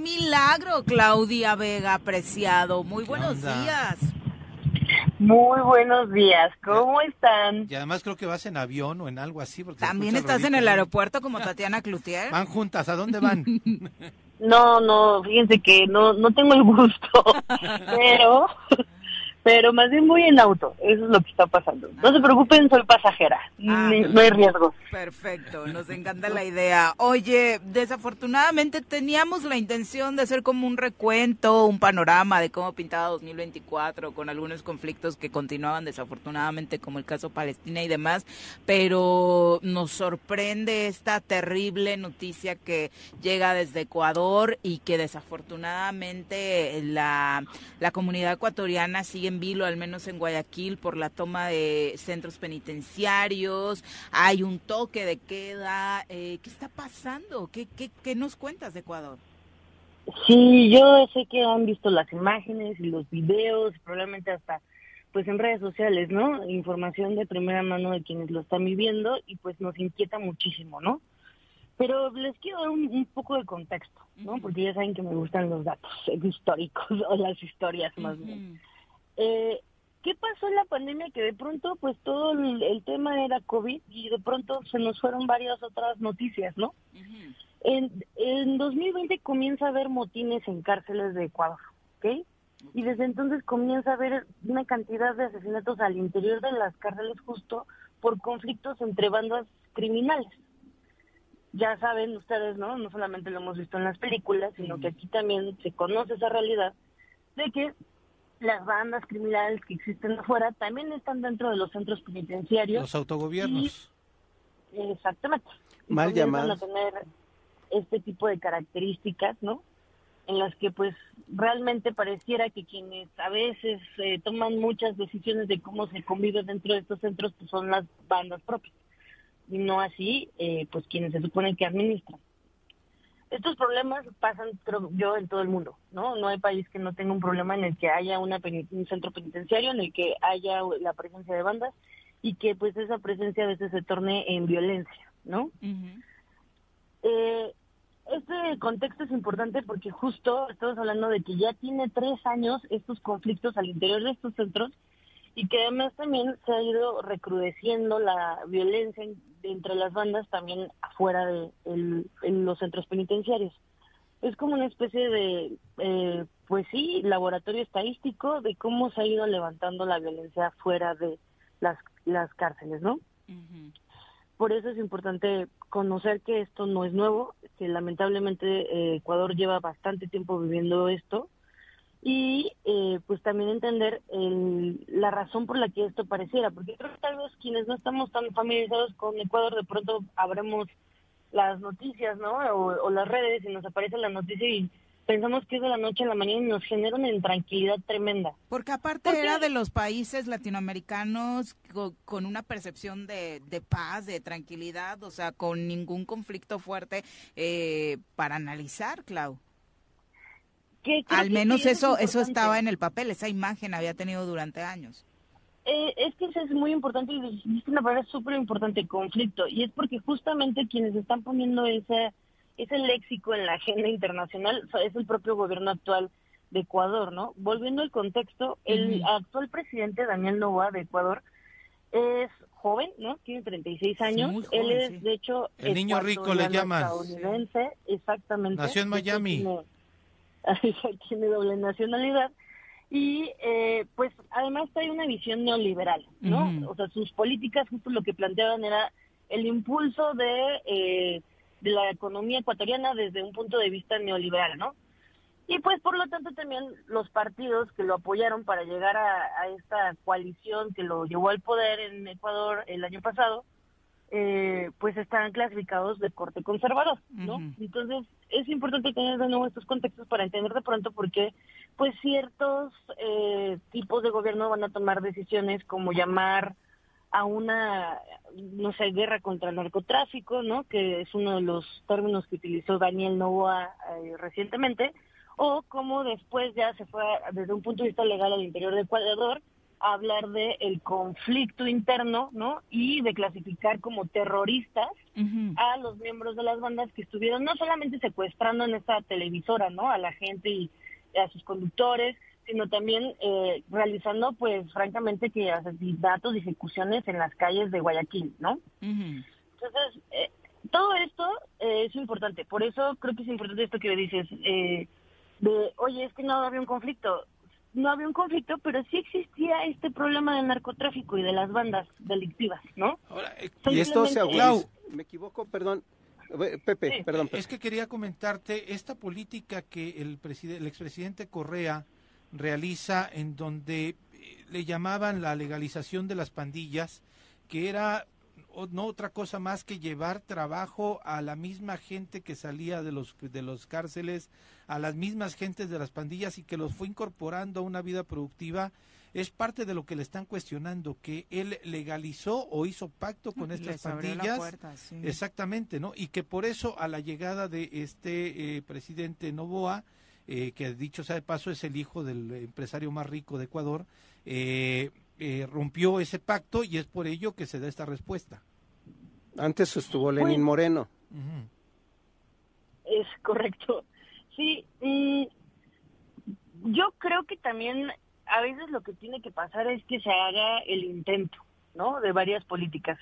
milagro, Claudia Vega, apreciado! Muy buenos onda? días. Muy buenos días, ¿cómo están? Y además creo que vas en avión o en algo así. Porque También estás en el aeropuerto como Tatiana Cloutier. Van juntas, ¿a dónde van? No, no, fíjense que no, no tengo el gusto, pero, pero más bien voy en auto, eso es lo que está pasando. No se preocupen, soy pasajera, Ah. no hay riesgo. Perfecto, nos encanta la idea. Oye, desafortunadamente teníamos la intención de hacer como un recuento, un panorama de cómo pintaba 2024 con algunos conflictos que continuaban desafortunadamente como el caso Palestina y demás, pero nos sorprende esta terrible noticia que llega desde Ecuador y que desafortunadamente la, la comunidad ecuatoriana sigue en vilo, al menos en Guayaquil, por la toma de centros penitenciarios, hay un toque de queda. eh, ¿Qué está pasando? ¿Qué, qué, ¿Qué nos cuentas de Ecuador? Sí, yo sé que han visto las imágenes y los videos, probablemente hasta pues en redes sociales, ¿no? Información de primera mano de quienes lo están viviendo y pues nos inquieta muchísimo, ¿no? Pero les quiero dar un, un poco de contexto, ¿no? Porque ya saben que me gustan los datos históricos o las historias más bien. Eh, ¿Qué pasó en la pandemia? Que de pronto, pues todo el, el tema era COVID y de pronto se nos fueron varias otras noticias, ¿no? En, en 2020 comienza a haber motines en cárceles de Ecuador, ¿ok? Y desde entonces comienza a haber una cantidad de asesinatos al interior de las cárceles justo por conflictos entre bandas criminales. Ya saben ustedes, ¿no? No solamente lo hemos visto en las películas, sino que aquí también se conoce esa realidad de que las bandas criminales que existen afuera también están dentro de los centros penitenciarios. Los autogobiernos. Exactamente. Mal llamados. a tener este tipo de características, ¿no? En las que pues realmente pareciera que quienes a veces eh, toman muchas decisiones de cómo se convive dentro de estos centros pues son las bandas propias y no así eh, pues quienes se supone que administran. Estos problemas pasan, creo yo, en todo el mundo, ¿no? No hay país que no tenga un problema en el que haya una un centro penitenciario, en el que haya la presencia de bandas y que pues esa presencia a veces se torne en violencia, ¿no? Eh, este contexto es importante porque justo estamos hablando de que ya tiene tres años estos conflictos al interior de estos centros y que además también se ha ido recrudeciendo la violencia en- entre las bandas también afuera de el- en los centros penitenciarios. Es como una especie de, eh, pues sí, laboratorio estadístico de cómo se ha ido levantando la violencia fuera de las, las cárceles, ¿no? Por eso es importante conocer que esto no es nuevo, que lamentablemente eh, Ecuador lleva bastante tiempo viviendo esto y eh, pues también entender el- la razón por la que esto pareciera, porque creo que tal vez quienes no estamos tan familiarizados con Ecuador de pronto abremos las noticias, ¿no? O, o las redes y nos aparece la noticia y pensamos que es de la noche a la mañana y nos genera una intranquilidad tremenda. Porque aparte era de los países latinoamericanos co- con, una percepción de, de paz, de tranquilidad, o sea, con ningún conflicto fuerte eh, para analizar, Clau. Que Al menos sí, eso eso es estaba en el papel, esa imagen había tenido durante años. Eh, es que eso es muy importante y dijiste una palabra súper importante, conflicto. Y es porque justamente quienes están poniendo ese, ese léxico en la agenda internacional es el propio gobierno actual de Ecuador, ¿no? Volviendo al contexto, el actual presidente Daniel Novoa de Ecuador es joven, ¿no? Tiene 36 años. Él joven, es, sí. de hecho, El niño rico le llaman. estadounidense, exactamente. Nació en hecho, Miami. tiene- tiene doble nacionalidad y eh, pues además trae una visión neoliberal, ¿no? O sea, sus políticas justo lo que planteaban era el impulso de, eh, de la economía ecuatoriana desde un punto de vista neoliberal, ¿no? Y pues por lo tanto también los partidos que lo apoyaron para llegar a, a esta coalición que lo llevó al poder en Ecuador el año pasado, eh, pues están clasificados de corte conservador, ¿no? Entonces es importante tener de nuevo estos contextos para entender de pronto por qué pues ciertos eh, tipos de gobierno van a tomar decisiones como llamar a una, no sé, guerra contra el narcotráfico, ¿no? Que es uno de los términos que utilizó Daniel Novoa eh, recientemente, o como después ya se fue a- desde un punto de vista legal al interior de Ecuador a hablar de el conflicto interno, ¿no? Y de clasificar como terroristas a los miembros de las bandas que estuvieron no solamente secuestrando en esta televisora, ¿no? A la gente y a sus conductores, sino también eh, realizando, pues, francamente, que asesinatos y ejecuciones en las calles de Guayaquil, ¿no? Entonces, eh, todo esto eh, es importante. Por eso creo que es importante esto que dices, eh, de, oye, es que no había un conflicto. No había un conflicto, pero sí existía este problema del narcotráfico y de las bandas delictivas, ¿no? Y esto se. Me equivoco, perdón. Eh, Pepe, perdón. Pepe. Es que quería comentarte esta política que el, preside- el expresidente Correa realiza en donde eh, le llamaban la legalización de las pandillas, que era o- no otra cosa más que llevar trabajo a la misma gente que salía de los de los cárceles, a las mismas gentes de las pandillas y que los fue incorporando a una vida productiva. Es parte de lo que le están cuestionando, que él legalizó o hizo pacto con estas Les abrió la pandillas. puerta, sí. Exactamente, ¿no? Y que por eso a la llegada de este eh, presidente Novoa, eh, que dicho sea de paso es el hijo del empresario más rico de Ecuador, eh, eh, rompió ese pacto y es por ello que se da esta respuesta. Antes estuvo Lenín Moreno. Es correcto. Sí, mm, yo creo que también a veces lo que tiene que pasar es que se haga el intento, ¿no? De varias políticas.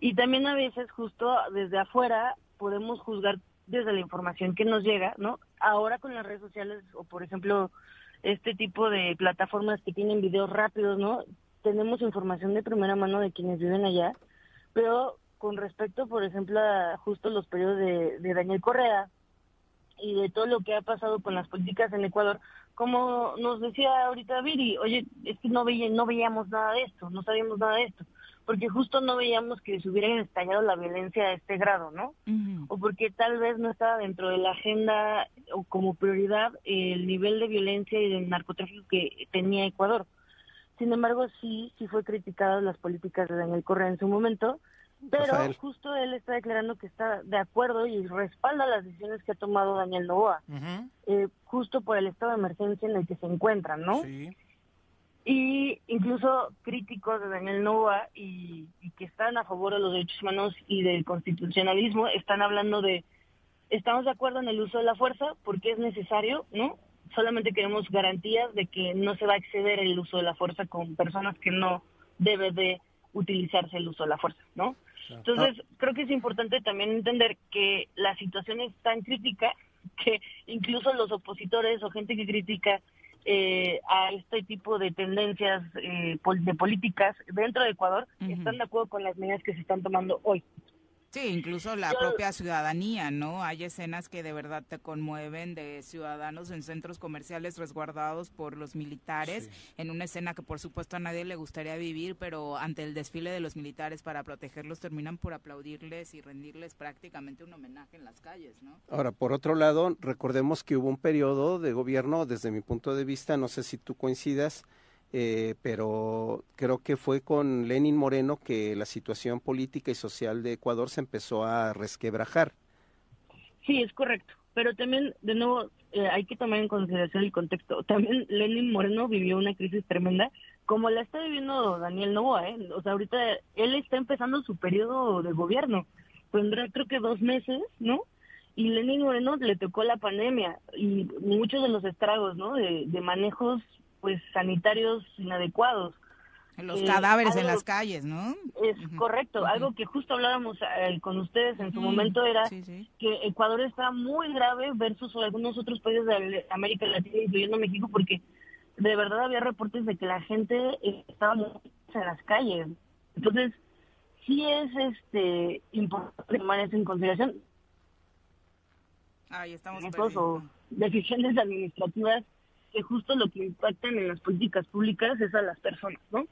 Y también a veces justo desde afuera podemos juzgar desde la información que nos llega, ¿no? Ahora con las redes sociales o por ejemplo este tipo de plataformas que tienen videos rápidos, ¿no? Tenemos información de primera mano de quienes viven allá, pero con respecto, por ejemplo, a justo los periodos de, de Daniel Correa y de todo lo que ha pasado con las políticas en Ecuador, como nos decía ahorita Viri, oye, es que no, veía, no veíamos nada de esto, no sabíamos nada de esto, porque justo no veíamos que se hubiera estallado la violencia a este grado, ¿no? O porque tal vez no estaba dentro de la agenda o como prioridad el nivel de violencia y del narcotráfico que tenía Ecuador. Sin embargo, sí, sí fue criticadas las políticas de Daniel Correa en su momento, pero Rafael. justo él está declarando que está de acuerdo y respalda las decisiones que ha tomado Daniel Novoa, eh, justo por el estado de emergencia en el que se encuentran, ¿no? Y incluso críticos de Daniel Novoa y, y que están a favor de los derechos humanos y del constitucionalismo están hablando de estamos de acuerdo en el uso de la fuerza porque es necesario, ¿no? Solamente queremos garantías de que no se va a exceder el uso de la fuerza con personas que no debe de utilizarse el uso de la fuerza, ¿no? Entonces, creo que es importante también entender que la situación es tan crítica que incluso los opositores o gente que critica eh, a este tipo de tendencias eh, pol- de políticas dentro de Ecuador están de acuerdo con las medidas que se están tomando hoy. Sí, incluso la propia ciudadanía, ¿no? Hay escenas que de verdad te conmueven de ciudadanos en centros comerciales resguardados por los militares, en una escena que por supuesto a nadie le gustaría vivir, pero ante el desfile de los militares para protegerlos terminan por aplaudirles y rendirles prácticamente un homenaje en las calles, ¿no? Ahora, por otro lado, recordemos que hubo un periodo de gobierno, desde mi punto de vista, no sé si tú coincidas, eh, pero creo que fue con Lenin Moreno que la situación política y social de Ecuador se empezó a resquebrajar. Sí, es correcto. Pero también, de nuevo, eh, hay que tomar en consideración el contexto. También Lenin Moreno vivió una crisis tremenda, como la está viviendo Daniel Novoa. ¿eh? O sea, ahorita él está empezando su periodo de gobierno. Tendrá creo que dos meses, ¿no? Y Lenin Moreno le tocó la pandemia y muchos de los estragos, ¿no? De, de manejos pues sanitarios inadecuados. Los Eh, cadáveres en algo- las calles, ¿no? Es correcto, algo que justo hablábamos eh, con ustedes en su Ujú, momento era sí, sí. que Ecuador está muy grave versus algunos otros países de América Latina, incluyendo México, porque de verdad había reportes de que la gente eh, estaba en las calles. Entonces, sí es este importante tomar eso en consideración. Ahí estamos manejos o decisiones administrativas que justo lo que impactan en las políticas públicas es a las personas, ¿no?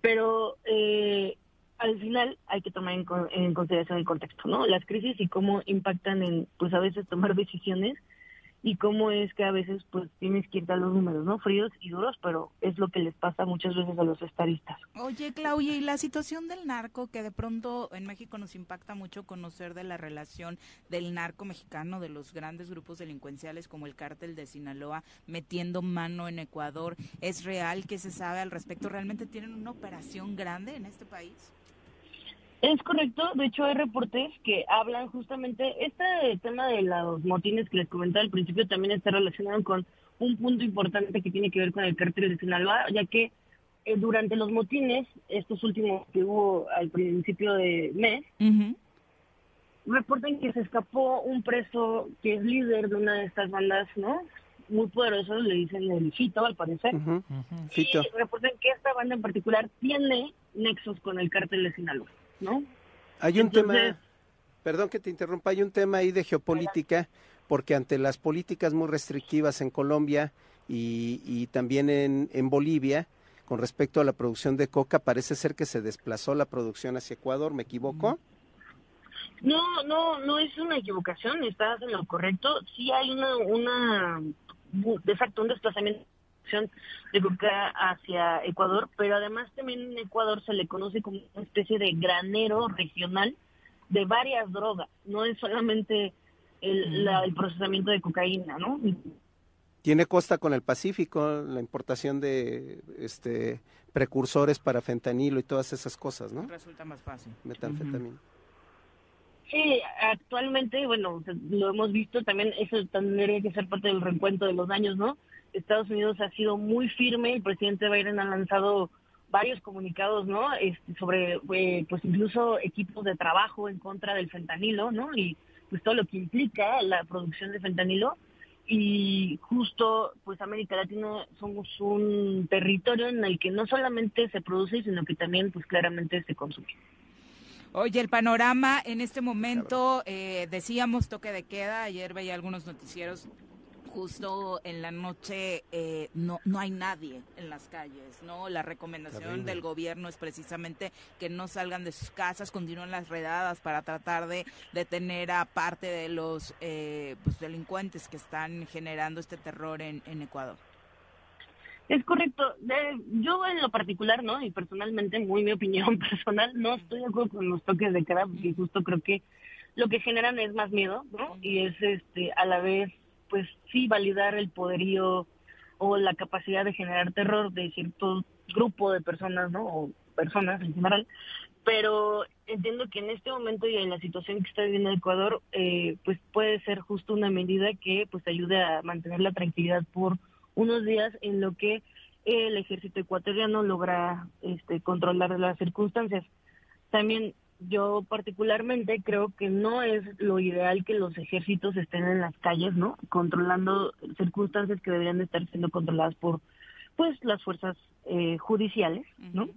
Pero eh, al final hay que tomar en, en consideración el contexto, ¿no? Las crisis y cómo impactan en, pues a veces tomar decisiones y cómo es que a veces pues tienes que ir los números, ¿no? Fríos y duros, pero es lo que les pasa muchas veces a los estadistas. Oye, Claudia, y la situación del narco, que de pronto en México nos impacta mucho conocer de la relación del narco mexicano, de los grandes grupos delincuenciales como el cártel de Sinaloa, metiendo mano en Ecuador. ¿Es real que se sabe al respecto? ¿Realmente tienen una operación grande en este país? Es correcto, de hecho hay reportes que hablan justamente, este tema de los motines que les comentaba al principio también está relacionado con un punto importante que tiene que ver con el cártel de Sinaloa, ya que eh, durante los motines, estos últimos que hubo al principio de mes, reportan que se escapó un preso que es líder de una de estas bandas, ¿no? Muy poderosos, le dicen el Fito al parecer. Fito. Y reportan que esta banda en particular tiene nexos con el cártel de Sinaloa, ¿no? Hay un Entonces- tema, perdón que te interrumpa, hay un tema ahí de geopolítica, porque ante las políticas muy restrictivas en Colombia y, y también en, en Bolivia, con respecto a la producción de coca, parece ser que se desplazó la producción hacia Ecuador, ¿me equivoco? No, no, no es una equivocación, estás en lo correcto. Sí hay una, una, de facto, un desplazamiento de coca hacia Ecuador, pero además también en Ecuador se le conoce como una especie de granero regional de varias drogas. No es solamente el, la- el procesamiento de cocaína, ¿no? Tiene costa con el Pacífico, la importación de este precursores para fentanilo y todas esas cosas, ¿no? Resulta más fácil. Metanfetamina. Sí, actualmente, bueno, lo hemos visto también, eso tendría que ser parte del reencuentro de los años, ¿no? Estados Unidos ha sido muy firme, el presidente Biden ha lanzado varios comunicados, ¿no? Este, sobre, eh, pues incluso equipos de trabajo en contra del fentanilo, ¿no? Y pues todo lo que implica la producción de fentanilo. Y justo, pues América Latina somos un territorio en el que no solamente se produce, sino que también, pues claramente se consume. Oye, el panorama en este momento, eh, decíamos toque de queda, ayer veía algunos noticieros, justo en la noche eh, no, no hay nadie en las calles, ¿no? La recomendación Terrible. del gobierno es precisamente que no salgan de sus casas, continúen las redadas para tratar de detener a parte de los eh, pues, delincuentes que están generando este terror en, en Ecuador. Es correcto. De- yo en lo particular, ¿no? Y personalmente, muy mi opinión personal, no estoy de acuerdo con los toques de queda porque justo creo que lo que generan es más miedo, ¿no? Y es este a la vez, pues sí, validar el poderío o la capacidad de generar terror de cierto grupo de personas, ¿no? O personas en general. Pero entiendo que en este momento y en la situación que está viviendo Ecuador, eh, pues puede ser justo una medida que pues ayude a mantener la tranquilidad por unos días en lo que el ejército ecuatoriano logra este, controlar las circunstancias. También yo particularmente creo que no es lo ideal que los ejércitos estén en las calles, ¿no? Controlando circunstancias que deberían de estar siendo controladas por, pues, las fuerzas eh, judiciales, ¿no?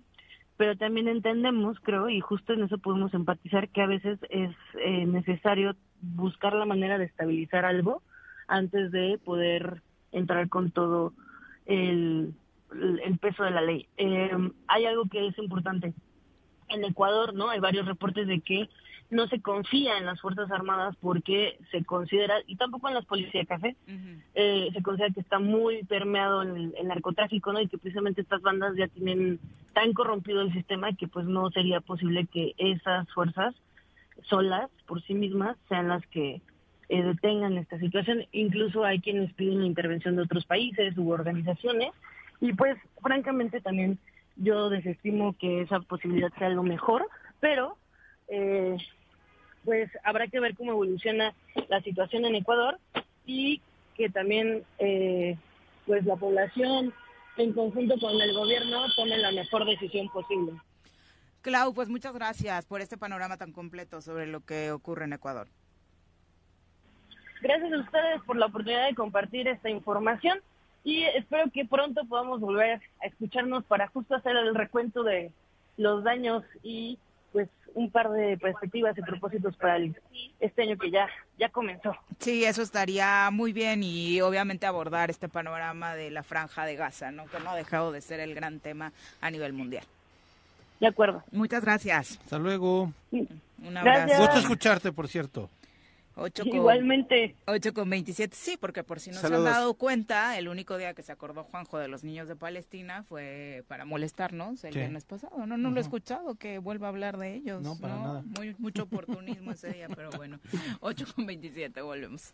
pero también entendemos, creo, y justo en eso podemos empatizar, que a veces es eh, necesario buscar la manera de estabilizar algo antes de poder entrar con todo el, el peso de la ley. Eh, hay algo que es importante. En Ecuador, ¿no? Hay varios reportes de que no se confía en las Fuerzas Armadas porque se considera, y tampoco en las policías de café, eh, se considera que está muy permeado el, el narcotráfico, ¿no? Y que precisamente estas bandas ya tienen tan corrompido el sistema que pues no sería posible que esas fuerzas solas, por sí mismas, sean las que eh, detengan esta situación. Incluso hay quienes piden la intervención de otros países u organizaciones. Y pues, francamente, también yo desestimo que esa posibilidad sea lo mejor, pero eh, pues habrá que ver cómo evoluciona la situación en Ecuador y que también eh, pues la población en conjunto con el gobierno tome la mejor decisión posible. Clau, pues muchas gracias por este panorama tan completo sobre lo que ocurre en Ecuador. Gracias a ustedes por la oportunidad de compartir esta información y espero que pronto podamos volver a escucharnos para justo hacer el recuento de los daños y pues un par de perspectivas y propósitos para el- este año que ya ya comenzó. Sí, eso estaría muy bien y obviamente abordar este panorama de la franja de Gaza, ¿no? Que no ha dejado de ser el gran tema a nivel mundial. De acuerdo. Muchas gracias. Hasta luego. Un abrazo. Gracias. Gusto escucharte, por cierto. Ocho con, Igualmente. 8 con 27, sí, porque por si no se han dado cuenta, el único día que se acordó Juanjo de los niños de Palestina fue para molestarnos el Sí. viernes pasado. No, no lo he escuchado que vuelva a hablar de ellos. No, para nada. Muy, mucho oportunismo ese día, pero bueno. 8 con 27, volvemos.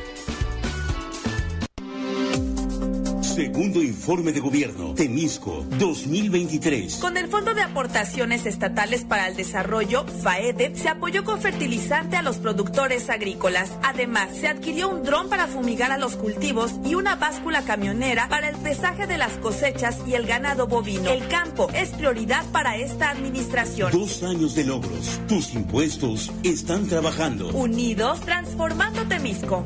Segundo informe de gobierno, Temisco 2023. Con el Fondo de Aportaciones Estatales para el Desarrollo, FAEDE, se apoyó con fertilizante a los productores agrícolas. Además, se adquirió un dron para fumigar a los cultivos y una báscula camionera para el pesaje de las cosechas y el ganado bovino. El campo es prioridad para esta administración. Dos años de logros. Tus impuestos están trabajando. Unidos, transformando Temisco.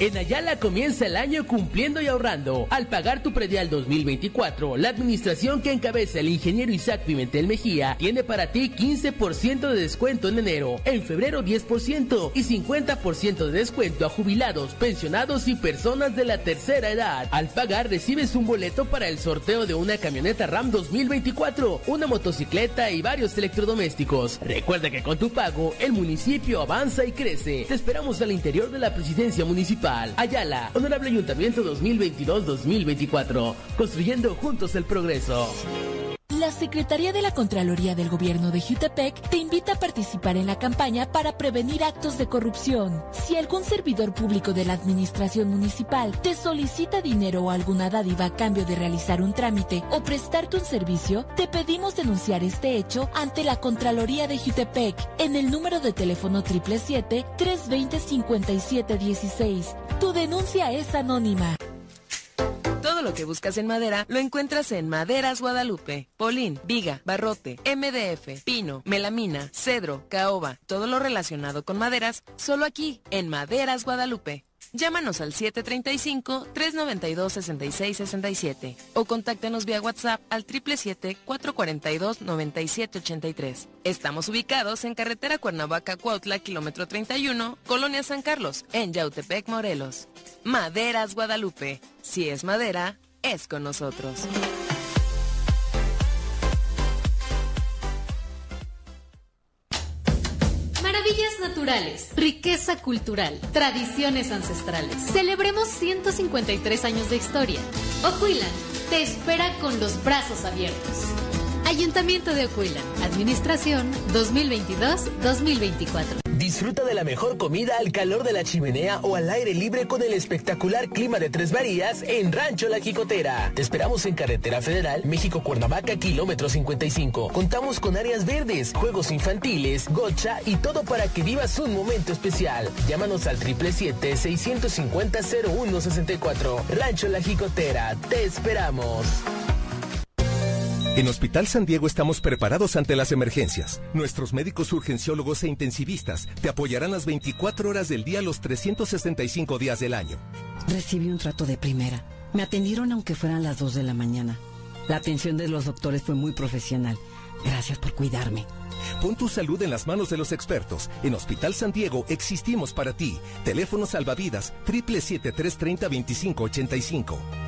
En Ayala comienza el año cumpliendo y ahorrando. Al pagar tu predial 2024, la administración que encabeza el ingeniero Isaac Pimentel Mejía tiene para ti 15% de descuento en enero, en febrero 10% y 50% de descuento a jubilados, pensionados y personas de la tercera edad. Al pagar recibes un boleto para el sorteo de una camioneta RAM 2024, una motocicleta y varios electrodomésticos. Recuerda que con tu pago el municipio avanza y crece. Te esperamos al interior de la presidencia municipal. Ayala, Honorable Ayuntamiento 2022-2024. Construyendo juntos el progreso. La Secretaría de la Contraloría del Gobierno de Jutepec te invita a participar en la campaña para prevenir actos de corrupción. Si algún servidor público de la Administración Municipal te solicita dinero o alguna dádiva a cambio de realizar un trámite o prestarte un servicio, te pedimos denunciar este hecho ante la Contraloría de Jutepec en el número de teléfono 777-320-5716. Tu denuncia es anónima. Todo lo que buscas en madera lo encuentras en Maderas Guadalupe. Polín, viga, barrote, MDF, pino, melamina, cedro, caoba, todo lo relacionado con maderas, solo aquí, en Maderas Guadalupe. Llámanos al 735-392-6667 o contáctanos vía WhatsApp al 777-442-9783. Estamos ubicados en carretera Cuernavaca-Cuautla, kilómetro 31, Colonia San Carlos, en Yautepec, Morelos. Maderas Guadalupe. Si es madera, es con nosotros. Naturales, riqueza cultural, tradiciones ancestrales. Celebremos 153 años de historia. Ocuilan te espera con los brazos abiertos. Ayuntamiento de Ocuilan, Administración 2022-2024. Disfruta de la mejor comida al calor de la chimenea o al aire libre con el espectacular clima de Tres Varías en Rancho La Jicotera. Te esperamos en Carretera Federal, México Cuernavaca, kilómetro 55. Contamos con áreas verdes, juegos infantiles, gocha y todo para que vivas un momento especial. Llámanos al 777-650-0164. Rancho La Jicotera, te esperamos. En Hospital San Diego estamos preparados ante las emergencias. Nuestros médicos urgenciólogos e intensivistas te apoyarán las 24 horas del día los 365 días del año. Recibí un trato de primera. Me atendieron aunque fueran las 2 de la mañana. La atención de los doctores fue muy profesional. Gracias por cuidarme. Pon tu salud en las manos de los expertos. En Hospital San Diego existimos para ti. Teléfono salvavidas 777-330-2585.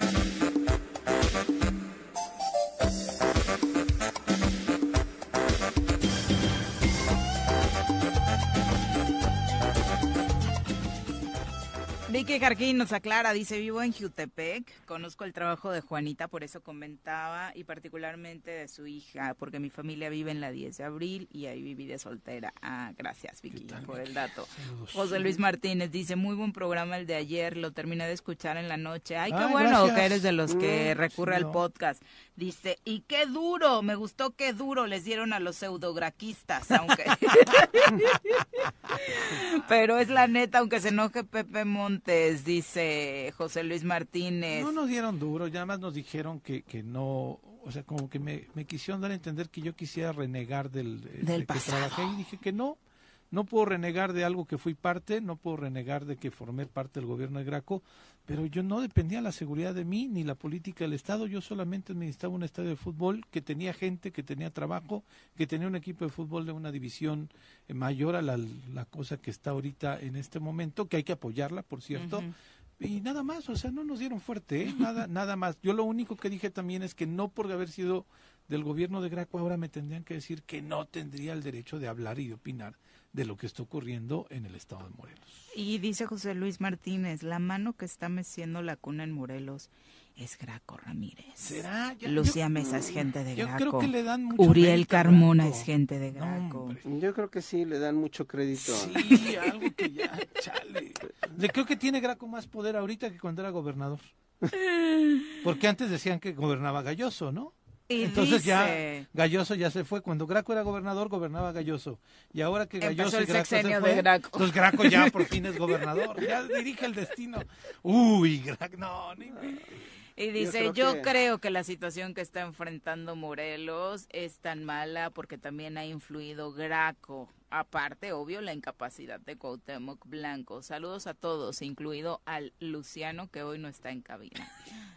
Vicky Jarquín nos aclara, dice, vivo en Jutepec, conozco el trabajo de Juanita, por eso comentaba, y particularmente de su hija, porque mi familia vive en la 10 de abril y ahí viví de soltera. Ah, gracias Vicky por el dato. José Luis Martínez dice, muy buen programa el de ayer, lo terminé de escuchar en la noche. Ay, qué Ay, bueno gracias. que eres de los que Mm, recurre sí, al no. podcast. Dice, y qué duro, me gustó qué duro les dieron a los pseudograquistas, aunque... Pero es la neta, aunque se enoje Pepe Montes, dice José Luis Martínez. No nos dieron duro, ya más nos dijeron que, que no, o sea, como que me, me quisieron dar a entender que yo quisiera renegar del, de- Del de que trabajé y dije que no, no puedo renegar de algo que fui parte, no puedo renegar de que formé parte del gobierno de Graco, pero yo no dependía la seguridad de mí ni la política del Estado, yo solamente administraba un estadio de fútbol que tenía gente, que tenía trabajo, que tenía un equipo de fútbol de una división eh, mayor a la, la cosa que está ahorita en este momento, que hay que apoyarla, por cierto. Y nada más, o sea, no nos dieron fuerte, ¿eh? nada, nada más. Yo lo único que dije también es que no por haber sido del gobierno de Graco ahora me tendrían que decir que no tendría el derecho de hablar y de opinar de lo que está ocurriendo en el estado de Morelos. Y dice José Luis Martínez, la mano que está meciendo la cuna en Morelos es Graco Ramírez. ¿Será? Ya- Lucía yo- Mesa es gente de yo Graco. creo que le dan mucho Uriel Carmona Graco. es gente de Graco. Yo creo que sí, le dan mucho crédito. Sí, algo que ya, chale. Le creo que tiene Graco más poder ahorita que cuando era gobernador. Porque antes decían que gobernaba Galloso, ¿no? Y Entonces ya Galloso ya se fue. Cuando Graco era gobernador, gobernaba Galloso. Y ahora que Galloso y Graco se sexenio fue, de Graco. pues Graco ya por fin es gobernador. Ya dirige el destino. Uy, Graco, no, ni Y dice, creo yo, que- creo que la situación que está enfrentando Morelos es tan mala porque también ha influido Graco. Aparte, obvio, la incapacidad de Cuauhtémoc Blanco. Saludos a todos, incluido al Luciano que hoy no está en cabina.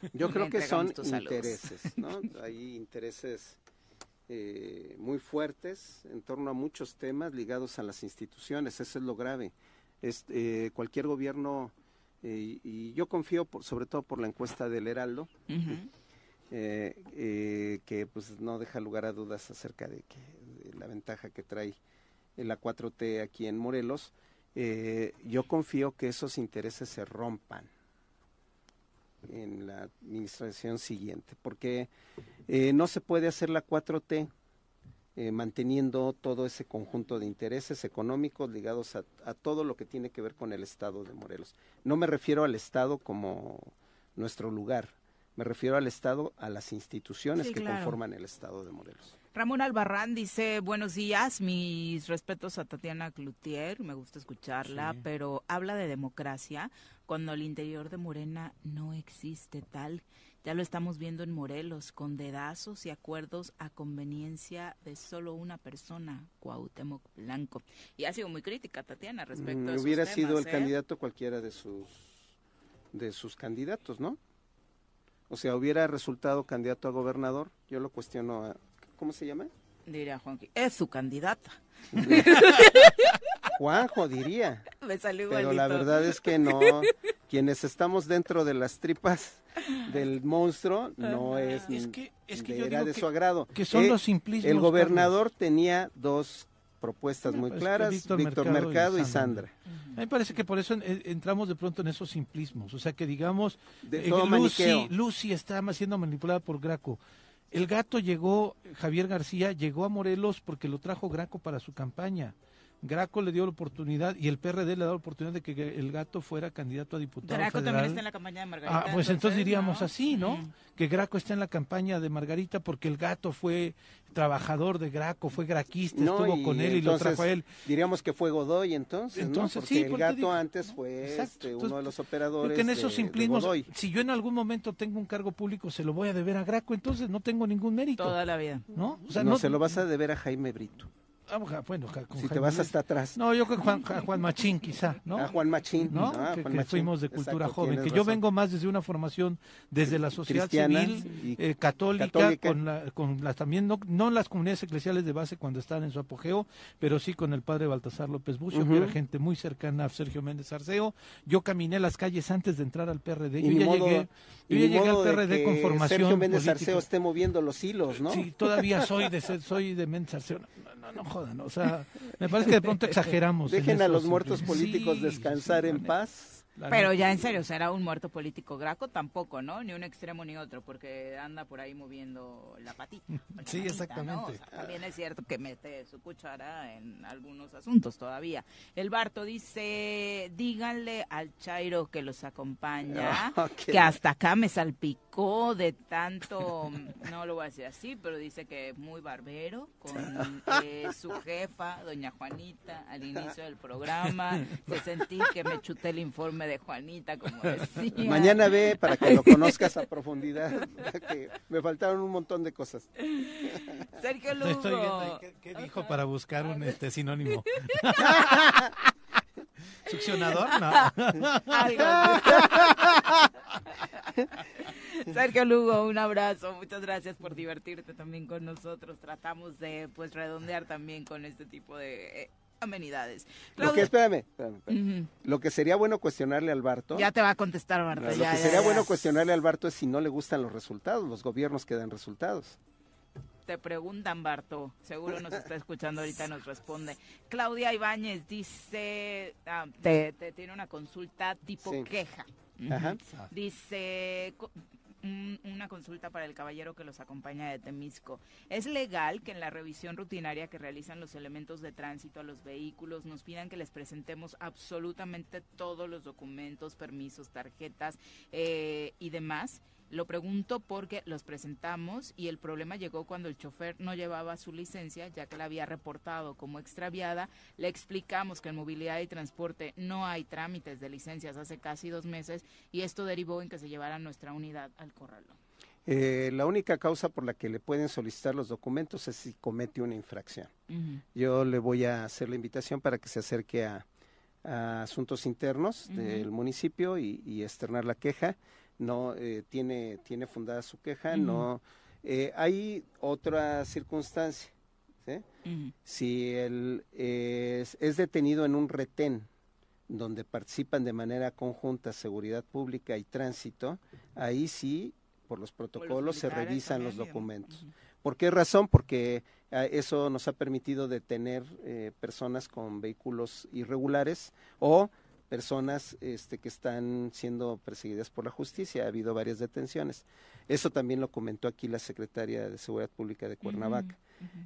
Yo creo que son intereses, ¿no? Hay intereses eh, muy fuertes en torno a muchos temas ligados a las instituciones, eso es lo grave. Es, eh, cualquier gobierno, eh, y yo confío por, sobre todo por la encuesta del Heraldo, eh, eh, que pues no deja lugar a dudas acerca de, que, de la ventaja que trae la 4T aquí en Morelos, eh, yo confío que esos intereses se rompan en la administración siguiente, porque eh, no se puede hacer la 4T eh, manteniendo todo ese conjunto de intereses económicos ligados a, a todo lo que tiene que ver con el Estado de Morelos. No me refiero al Estado como nuestro lugar, me refiero al Estado, a las instituciones Sí, que claro. conforman el Estado de Morelos. Ramón Albarrán dice, buenos días, mis respetos a Tatiana Cloutier, me gusta escucharla, Sí. pero habla de democracia cuando al interior de Morena no existe tal. Ya lo estamos viendo en Morelos, con dedazos y acuerdos a conveniencia de solo una persona, Cuauhtémoc Blanco. Y ha sido muy crítica Tatiana respecto Mm, a esos hubiera sido temas, el ¿eh? candidato cualquiera de sus de sus candidatos, ¿no? O sea, hubiera resultado candidato a gobernador, yo lo cuestiono, a- ¿cómo se llama? Diría Juanqui, es su candidata. Juanjo diría. Me salió Pero igualito. la verdad es que no, quienes estamos dentro de las tripas del monstruo no es, Es que- es que de- yo era digo de que- su agrado. que son Eh, los simplismos, El gobernador tenía dos propuestas muy Pues que claras, Víctor, Mercado, y Sandra. A mí me parece que por eso entramos de pronto en esos simplismos. O sea, que digamos, De eh, Lucy. Lucy está más siendo manipulada por Graco. El gato llegó, Javier García llegó a Morelos porque lo trajo Graco para su campaña. Graco le dio la oportunidad y el PRD le da la oportunidad de que el gato fuera candidato a diputado Graco federal. también está en la campaña de Margarita. Ah, pues entonces diríamos ¿no? así, ¿no? Que Graco está en la campaña de Margarita porque el gato fue trabajador de Graco, fue graquista, No, estuvo con él y lo trajo a él. Diríamos que fue Godoy entonces, ¿no? Entonces, Porque sí, el porque gato digo, antes fue este, Entonces, uno de los operadores que en esos simplismos, si yo en algún momento tengo un cargo público, se lo voy a deber a Graco, entonces no tengo ningún mérito. Toda la vida. ¿No? O sea, no, no, se lo vas a deber a Jaime Brito. Ah, bueno, con Si te Jaime vas hasta atrás. No, yo creo que Juan, a Juan Machín quizá, ¿no? A Juan Machín, ¿no? ah, que, Juan que Machín. fuimos de cultura Exacto, joven, que yo vengo más desde una formación desde la sociedad Cristiana civil, eh, católica, católica. con, la, con las también, no, no las comunidades eclesiales de base cuando estaban en su apogeo, pero sí con el padre Baltasar López Bucio, que era gente muy cercana a Sergio Méndez Arceo. Yo caminé las calles antes de entrar al PRD, Y yo ya modo- llegué, yo ya llegué al PRD con formación Sergio Méndez. Arceo esté moviendo los hilos, ¿no? Sí, todavía soy de soy de Méndez Arceo. No, no, jodan, o sea, me parece que de pronto exageramos. en Dejen a eso, los muertos políticos sí, descansar sí, en paz. La Pero neta. ya en serio, ¿será un muerto político Graco? Tampoco, ¿no? Ni un extremo ni otro, porque anda por ahí moviendo la patita. la Sí, exactamente. ¿no? O sea, también es cierto que mete su cuchara en algunos asuntos todavía. El Barto dice, díganle al Chairo que los acompaña, Ah, que hasta acá me salpicó de tanto, no lo voy a decir así, pero dice que es muy barbero con eh, su jefa, doña Juanita, al inicio del programa. Se sentí que me chuté el informe de Juanita, como decía. Mañana ve para que lo conozcas a profundidad. que me faltaron un montón de cosas. Sergio estoy viendo Lugo. qué, qué dijo para buscar un este sinónimo. ¿Succionador? No. Sergio Lugo, un abrazo. Muchas gracias por divertirte también con nosotros. Tratamos de pues redondear también con este tipo de amenidades. Lo que, espérame, espérame, espérame. Lo que sería bueno cuestionarle al Barto. Ya te va a contestar, Marta. lo ya, que ya, sería ya. bueno cuestionarle al Barto es si no le gustan los resultados, los gobiernos que dan resultados. Te preguntan, Barto. Seguro nos está escuchando ahorita, nos responde. Claudia Ibáñez dice, ah, te, te tiene una consulta tipo Sí. queja. Ajá. Dice, un- una consulta para el caballero que los acompaña de Temisco. ¿Es legal que en la revisión rutinaria que realizan los elementos de tránsito a los vehículos nos pidan que les presentemos absolutamente todos los documentos, permisos, tarjetas eh, y demás? Lo pregunto porque los presentamos y el problema llegó cuando el chofer no llevaba su licencia, ya que la había reportado como extraviada. Le explicamos que en movilidad y transporte no hay trámites de licencias hace casi dos meses y esto derivó en que se llevara nuestra unidad al corralón. Eh, la única causa por la que le pueden solicitar los documentos es si comete una infracción. Yo le voy a hacer la invitación para que se acerque a, a asuntos internos del municipio y, y externar la queja. No eh, tiene tiene fundada su queja. No eh, hay otra circunstancia. ¿sí? Si él es, es detenido en un retén donde participan de manera conjunta seguridad pública y tránsito, ahí sí, por los protocolos se revisan los documentos. ¿Por qué razón? Porque ah, eso nos ha permitido detener eh, personas con vehículos irregulares o personas este, que están siendo perseguidas por la justicia. Ha habido varias detenciones. Eso también lo comentó aquí la secretaria de Seguridad Pública de Cuernavaca.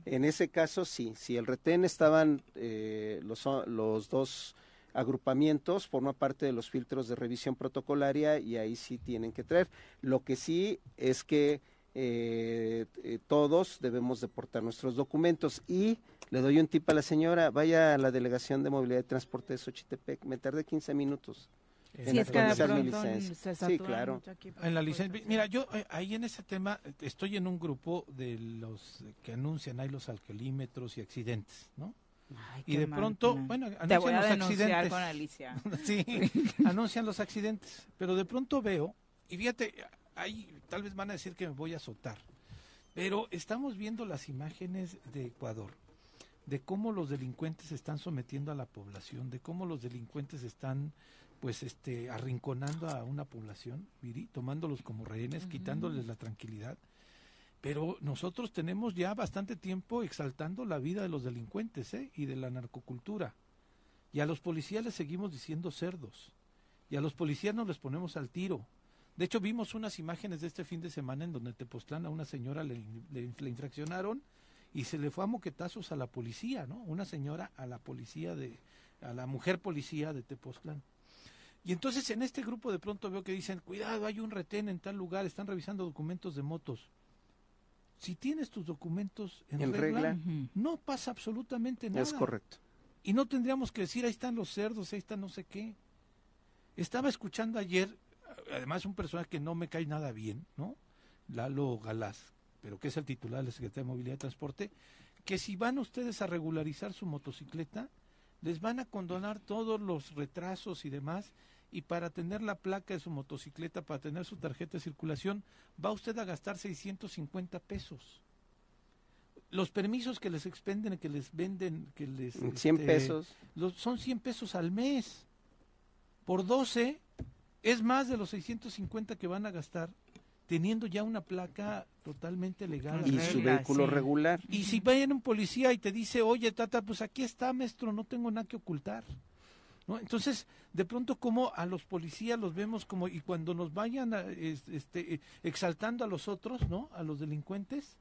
En ese caso, sí, si el retén estaban eh, los, los dos agrupamientos, forma parte de los filtros de revisión protocolaria y ahí sí tienen que traer. Lo que sí es que eh, eh, todos debemos deportar nuestros documentos y le doy un tip a la señora, vaya a la delegación de movilidad y transporte de Xochitepec, me tardé 15 minutos. en Sí, es que mi licencia. se Sí, claro. En la licencia, mira, yo eh, ahí en ese tema eh, estoy en un grupo de los que anuncian ahí los alcoholímetros y accidentes, ¿no? y de pronto, bueno, Te anuncian voy a los accidentes. con Alicia. sí, anuncian los accidentes, pero de pronto veo, y fíjate, ahí tal vez van a decir que me voy a azotar, pero estamos viendo las imágenes de Ecuador, de cómo los delincuentes se están sometiendo a la población, de cómo los delincuentes están pues este arrinconando a una población, Viri, tomándolos como rehenes, quitándoles la tranquilidad. Pero nosotros tenemos ya bastante tiempo exaltando la vida de los delincuentes ¿eh? y de la narcocultura. Y a los policías les seguimos diciendo cerdos. Y a los policías nos les ponemos al tiro. De hecho, vimos unas imágenes de este fin de semana en donde Tepoztlán a una señora le, le- le infraccionaron y se le fue a moquetazos a la policía, ¿no? Una señora a la policía de, a la mujer policía de Tepoztlán. Y entonces en este grupo de pronto veo que dicen, cuidado, hay un retén en tal lugar, están revisando documentos de motos. Si tienes tus documentos en, En regla, regla. no pasa absolutamente nada. Es correcto. Y no tendríamos que decir, ahí están los cerdos, ahí está no sé qué. Estaba escuchando ayer, además un personaje que no me cae nada bien, ¿no? Lalo Galás, pero que es el titular de la Secretaría de Movilidad y Transporte, que si van ustedes a regularizar su motocicleta, les van a condonar todos los retrasos y demás, y para tener la placa de su motocicleta, para tener su tarjeta de circulación, va usted a gastar 650 pesos. Los permisos que les expenden, que les venden, que les... 100 este, pesos. los- son 100 pesos al mes. Por 12 es más de los 650 que van a gastar teniendo ya una placa totalmente legal. Y su vehículo regular. Y si vayan un policía y te dice, oye, tata, pues aquí está, maestro, no tengo nada que ocultar. ¿No? Entonces, de pronto como a los policías los vemos como, y cuando nos vayan a, es- este, eh, exaltando a los otros, ¿no? A los delincuentes,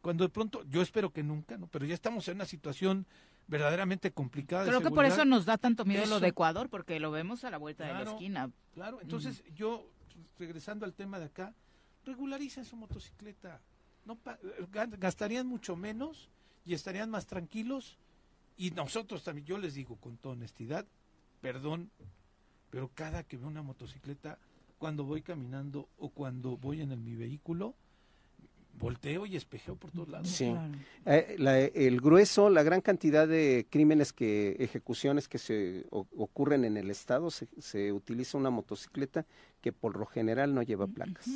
cuando de pronto, yo espero que nunca, ¿no? Pero ya estamos en una situación verdaderamente complicada. de Creo que por eso nos da tanto miedo lo de Ecuador, porque lo vemos a la vuelta de la Claro, esquina. Claro, entonces yo, regresando al tema de acá, regularicen su motocicleta. No gastarían mucho menos y estarían más tranquilos. Y nosotros también, yo les digo con toda honestidad, perdón, pero cada que veo una motocicleta, cuando voy caminando o cuando voy en el- mi vehículo, volteo y espejeo por todos lados. Sí. Eh, la- el grueso, la gran cantidad de crímenes que, ejecuciones que se o- ocurren en el estado, se, se utiliza una motocicleta que por lo general no lleva placas.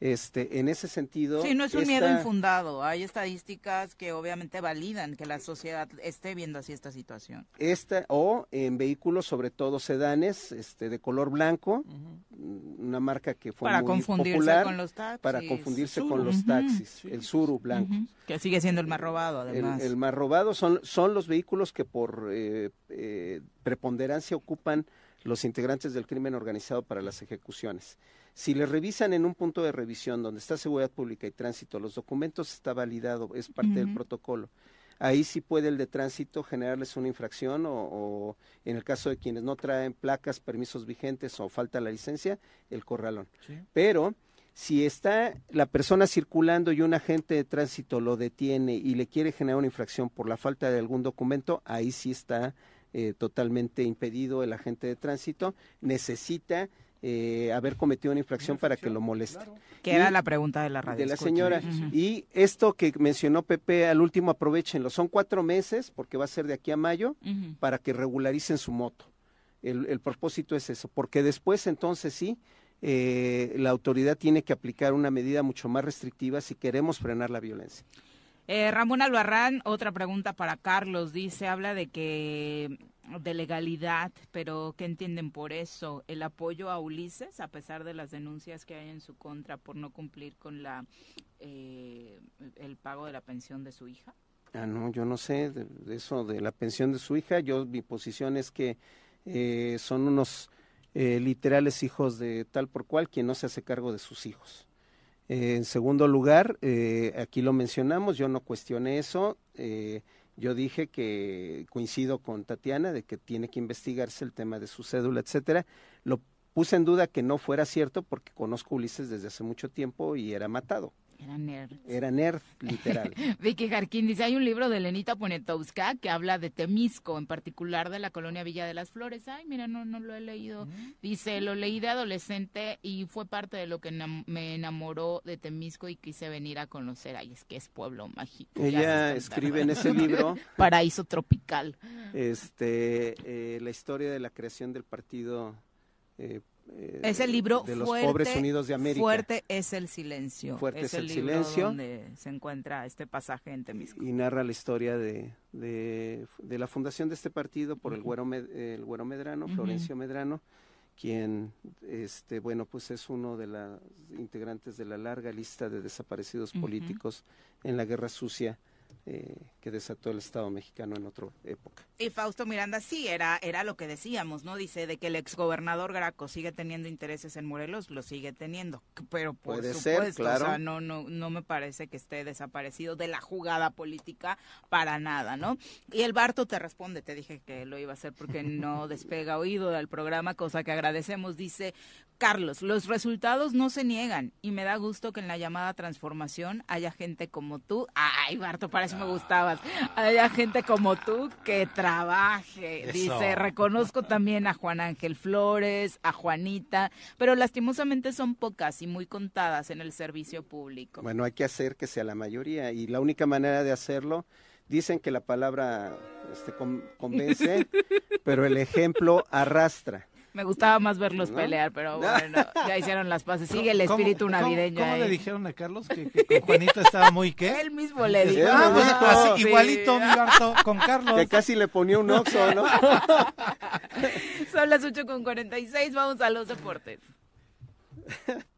Este, en ese sentido. Sí, no es un miedo infundado. Hay estadísticas que obviamente validan que la sociedad esté viendo así esta situación. esta o en vehículos sobre todo sedanes este de color blanco una marca que fue Para muy confundirse popular con los taxis. para confundirse Suru. con los taxis el Suru blanco Que sigue siendo el más robado, el, además. el más robado son son los vehículos que por eh, eh, preponderancia ocupan los integrantes del crimen organizado para las ejecuciones. Si le revisan en un punto de revisión donde está seguridad pública y tránsito, los documentos está validado, es parte del protocolo. Ahí sí puede el de tránsito generarles una infracción o, o en el caso de quienes no traen placas, permisos vigentes o falta la licencia, el corralón. Pero si está la persona circulando y un agente de tránsito lo detiene y le quiere generar una infracción por la falta de algún documento, ahí sí está eh, totalmente impedido el agente de tránsito. Necesita eh, haber cometido una infracción para que lo moleste. Que era la pregunta de la radio De la escucha. señora. Y esto que mencionó Pepe al último, aprovechenlo. Son cuatro meses, porque va a ser de aquí a mayo, para que regularicen su moto. El, el propósito es eso, porque después entonces sí, eh, la autoridad tiene que aplicar una medida mucho más restrictiva si queremos frenar la violencia. Eh, Ramón Albarrán, otra pregunta para Carlos. Dice, habla de que de legalidad, pero ¿qué entienden por eso? El apoyo a Ulises, a pesar de las denuncias que hay en su contra por no cumplir con la eh, el pago de la pensión de su hija. Ah, no, yo no sé de, eso de la pensión de su hija. Yo mi posición es que eh, son unos eh, literales hijos de tal por cual quien no se hace cargo de sus hijos. En segundo lugar, eh, aquí lo mencionamos, yo no cuestioné eso. eh, yo dije que coincido con Tatiana de que tiene que investigarse el tema de su cédula, etcétera. Lo puse en duda que no fuera cierto porque conozco a Ulises desde hace mucho tiempo y era matado. Era nerd. Era nerd, literal. Vicky Jarquín dice, hay un libro de Lenita Poniatowska que habla de Temisco, en particular de la colonia Villa de las Flores. Ay, mira, no, no lo he leído. Dice, lo leí de adolescente y fue parte de lo que me enamoró de Temisco y quise venir a conocer. Ay, es que es pueblo mágico. Ella escribe en ese libro Paraíso tropical. este eh, la historia de la creación del partido eh, eh, Es el libro de los fuerte, pobres unidos de América Fuerte es el silencio. Fuerte es el libro silencio. donde se encuentra este pasaje en Temisco. y narra la historia de, de, de la fundación de este partido por el güero Med- el güero Medrano. Florencio Medrano quien este bueno pues es uno de los integrantes de la larga lista de desaparecidos políticos en la guerra sucia eh, que desató el Estado mexicano en otra época. Y Fausto Miranda sí, era, era lo que decíamos, ¿no? Dice de que el exgobernador Graco sigue teniendo intereses en Morelos, lo sigue teniendo, pero por Puede supuesto, ser, claro. o sea, no, no, no me parece que esté desaparecido de la jugada política para nada, ¿no? Y el Barto te responde, te dije que lo iba a hacer porque no despega oído del programa, cosa que agradecemos, dice Carlos, los resultados no se niegan y me da gusto que en la llamada transformación haya gente como tú. Ay, Barto, para eso me gustabas. Haya gente como tú que trabaje. Eso. Dice, reconozco también a Juan Ángel Flores, a Juanita, pero lastimosamente son pocas y muy contadas en el servicio público. Bueno, hay que hacer que sea la mayoría y la única manera de hacerlo, dicen que la palabra este, con- convence, pero el ejemplo arrastra. Me gustaba más verlos ¿No? pelear, pero bueno, ya hicieron las paces. Sigue el espíritu ¿Cómo- navideño ¿Cómo, ahí. le dijeron a Carlos que, que con Juanita estaba muy qué? Él mismo le dijo. Ah, pues, dijo. así, Sí. igualito, mi Barto, con Carlos. Que casi le ponía un oxo, ¿no? Son las 8 con 46, vamos a los deportes.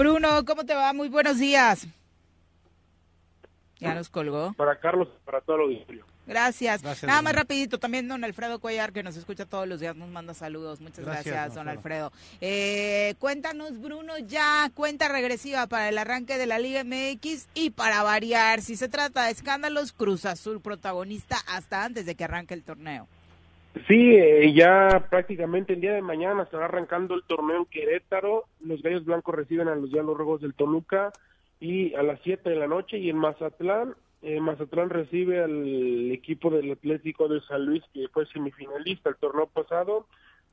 Bruno, ¿cómo te va? Muy buenos días. Ya nos colgó. Para Carlos, para todo el auditorio. Gracias. Gracias, Nada más Bruno. rapidito, también don Alfredo Cuellar, que nos escucha todos los días, nos manda saludos. Muchas gracias, Gracias, don don Alfredo. Eh, cuéntanos, Bruno, ya cuenta regresiva para el arranque de la Liga MX y para variar, si se trata de escándalos, Cruz Azul protagonista hasta antes de que arranque el torneo. Sí, eh, ya prácticamente el día de mañana estará arrancando el torneo en Querétaro. Los Gallos Blancos reciben a los Diablos Rojos del Toluca y a las 7 de la noche. Y en Mazatlán, eh, Mazatlán recibe al equipo del Atlético de San Luis, que fue semifinalista el torneo pasado.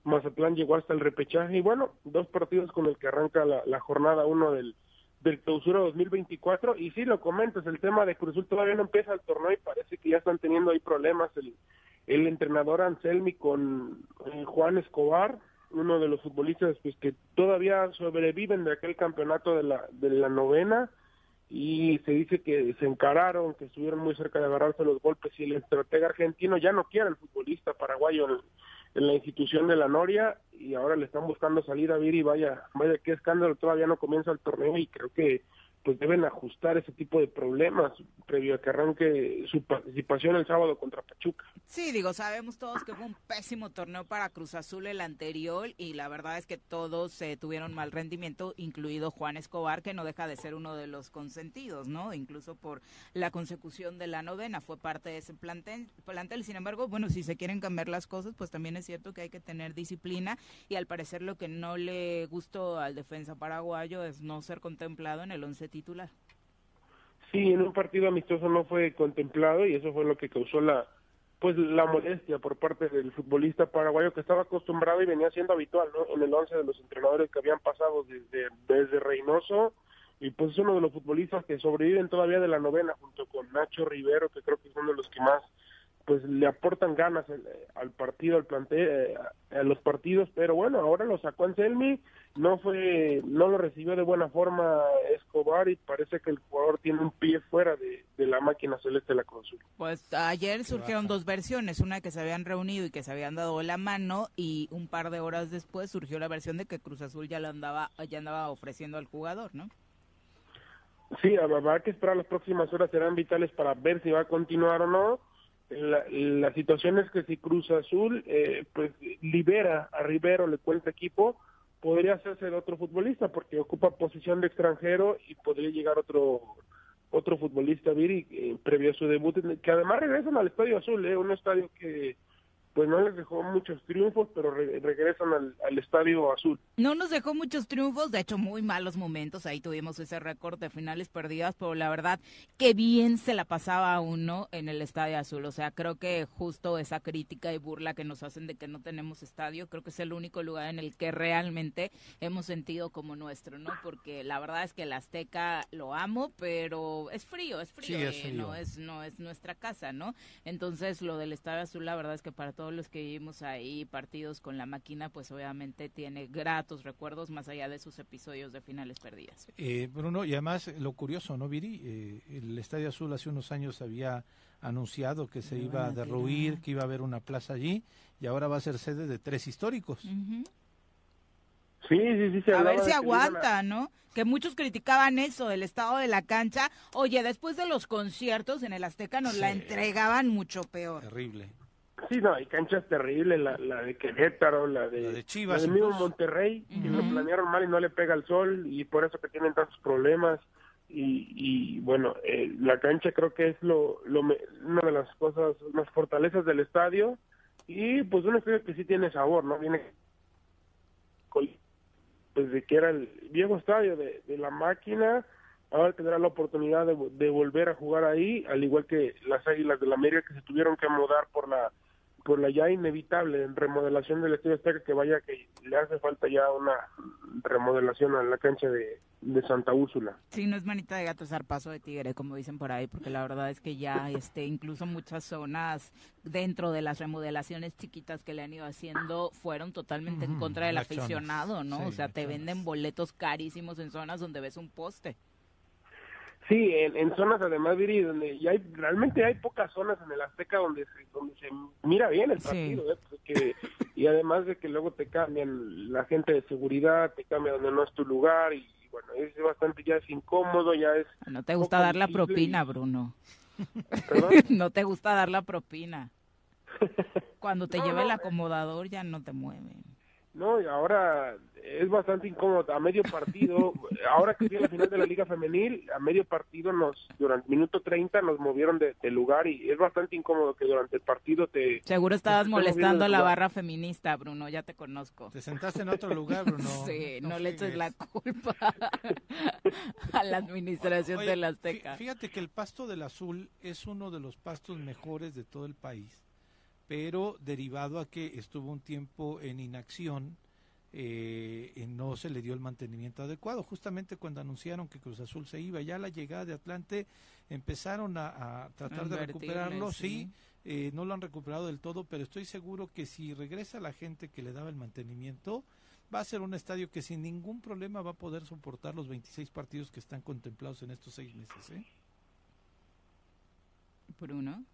Mazatlán llegó hasta el repechaje y bueno, dos partidos con el que arranca la, la jornada uno del, del clausura 2024. Y sí, lo comentas, el tema de Cruz Azul todavía no empieza el torneo y parece que ya están teniendo ahí problemas el, el entrenador Anselmi con eh, Juan Escobar, uno de los futbolistas pues que todavía sobreviven de aquel campeonato de la, de la novena y se dice que se encararon, que estuvieron muy cerca de agarrarse los golpes y el estratega argentino ya no quiere al futbolista paraguayo en, la institución de la Noria y ahora le están buscando salida a Viri, vaya, vaya qué escándalo, todavía no comienza el torneo y creo que pues deben ajustar ese tipo de problemas previo a que arranque su participación el sábado contra Pachuca. Sí, digo, sabemos todos que fue un pésimo torneo para Cruz Azul el anterior y la verdad es que todos eh, tuvieron mal rendimiento, incluido Juan Escobar, que no deja de ser uno de los consentidos, ¿no? Incluso por la consecución de la novena, fue parte de ese plantel, plantel. Sin embargo, bueno, si se quieren cambiar las cosas, pues también es cierto que hay que tener disciplina y al parecer lo que no le gustó al defensa paraguayo es no ser contemplado en el once titular. Sí, en un partido amistoso no fue contemplado y eso fue lo que causó la pues la molestia por parte del futbolista paraguayo que estaba acostumbrado y venía siendo habitual ¿no? en el once de los entrenadores que habían pasado desde, desde Reynoso y pues es uno de los futbolistas que sobreviven todavía de la novena junto con Nacho Rivero que creo que es uno de los que más pues le aportan ganas al, al partido, al plantel, eh, a los partidos, pero bueno, ahora lo sacó Anselmi, no fue, no lo recibió de buena forma Escobar y parece que el jugador tiene un pie fuera de, de la máquina celeste de la Cruz Azul. Pues ayer surgieron dos versiones, una que se habían reunido y que se habían dado la mano y un par de horas después surgió la versión de que Cruz Azul ya lo andaba ya andaba ofreciendo al jugador, ¿no? Sí, habrá que esperar las próximas horas, serán vitales para ver si va a continuar o no. La, la situación es que si Cruz Azul eh, pues libera a Rivero, le cuenta equipo, podría hacerse de otro futbolista porque ocupa posición de extranjero y podría llegar otro otro futbolista Viri eh, previo a su debut, que además regresan al Estadio Azul, eh, un estadio que pues no les dejó muchos triunfos, pero regresan al, Estadio Azul. No nos dejó muchos triunfos, de hecho muy malos momentos, ahí tuvimos ese récord de finales perdidas, pero la verdad que bien se la pasaba uno en el Estadio Azul, o sea, creo que justo esa crítica y burla que nos hacen de que no tenemos estadio, creo que es el único lugar en el que realmente hemos sentido como nuestro, ¿no? Porque la verdad es que el Azteca lo amo, pero es frío, es frío, eh, no es no es nuestra casa, ¿no? Entonces, lo del Estadio Azul la verdad es que para todos los que vivimos ahí partidos con la máquina, pues obviamente tiene gratos recuerdos más allá de sus episodios de finales perdidas. Eh, Bruno, y además lo curioso, ¿no, Viri? Eh, el Estadio Azul hace unos años había anunciado que se iba a derruir, que iba a haber una plaza allí, y ahora va a ser sede de tres históricos. Sí, sí, sí. a ver si aguanta, ¿no? Que muchos criticaban eso, del estado de la cancha. Oye, después de los conciertos en el Azteca nos la entregaban mucho peor. Terrible. Sí, no, hay canchas terribles, la, la de Querétaro, la de, Chivas. La mismo Monterrey, que lo planearon mal y no le pega el sol y por eso que tienen tantos problemas. Y, y bueno, eh, la cancha creo que es lo, lo una de las cosas, más fortalezas del estadio y pues un estadio que sí tiene sabor, ¿no? Viene pues de que era el viejo estadio de, de la máquina, ahora tendrá la oportunidad de, de volver a jugar ahí, al igual que las Águilas de la América que se tuvieron que mudar por la por la ya inevitable remodelación del Estadio Azteca que vaya que le hace falta ya una remodelación a la cancha de, Santa Úrsula. Sí, no es manita de gato paso de tigre, como dicen por ahí, porque la verdad es que ya este incluso muchas zonas dentro de las remodelaciones chiquitas que le han ido haciendo fueron totalmente en contra del aficionado, ¿no? o sea, te venden boletos carísimos en zonas donde ves un poste. Sí, en, zonas además, Viri, donde ya hay, realmente hay pocas zonas en el Azteca donde se, donde se mira bien el partido, ¿eh? y además de que luego te cambian la gente de seguridad, te cambia donde no es tu lugar, y, bueno, es bastante, ya es incómodo, ya es... No te gusta dar la propina, Bruno. no te gusta dar la propina. Cuando te lleva el acomodador ya no te mueven. No, y ahora es bastante incómodo. A medio partido, ahora que viene la final de la Liga Femenil, a medio partido nos, durante minuto 30 nos movieron de, lugar y es bastante incómodo que durante el partido te... Seguro estabas molestando a la barra feminista, Bruno, ya te conozco. Te sentaste en otro lugar, Bruno. sí, no, le eches la culpa a la administración de la Azteca. Fíjate que el pasto del azul es uno de los pastos mejores de todo el país pero derivado a que estuvo un tiempo en inacción, eh, no se le dio el mantenimiento adecuado. Justamente cuando anunciaron que Cruz Azul se iba, ya la llegada de Atlante empezaron a, tratar de recuperarlo, sí, eh, no lo han recuperado del todo, pero estoy seguro que si regresa la gente que le daba el mantenimiento, va a ser un estadio que sin ningún problema va a poder soportar los 26 partidos que están contemplados en estos seis meses. ¿eh? Bruno.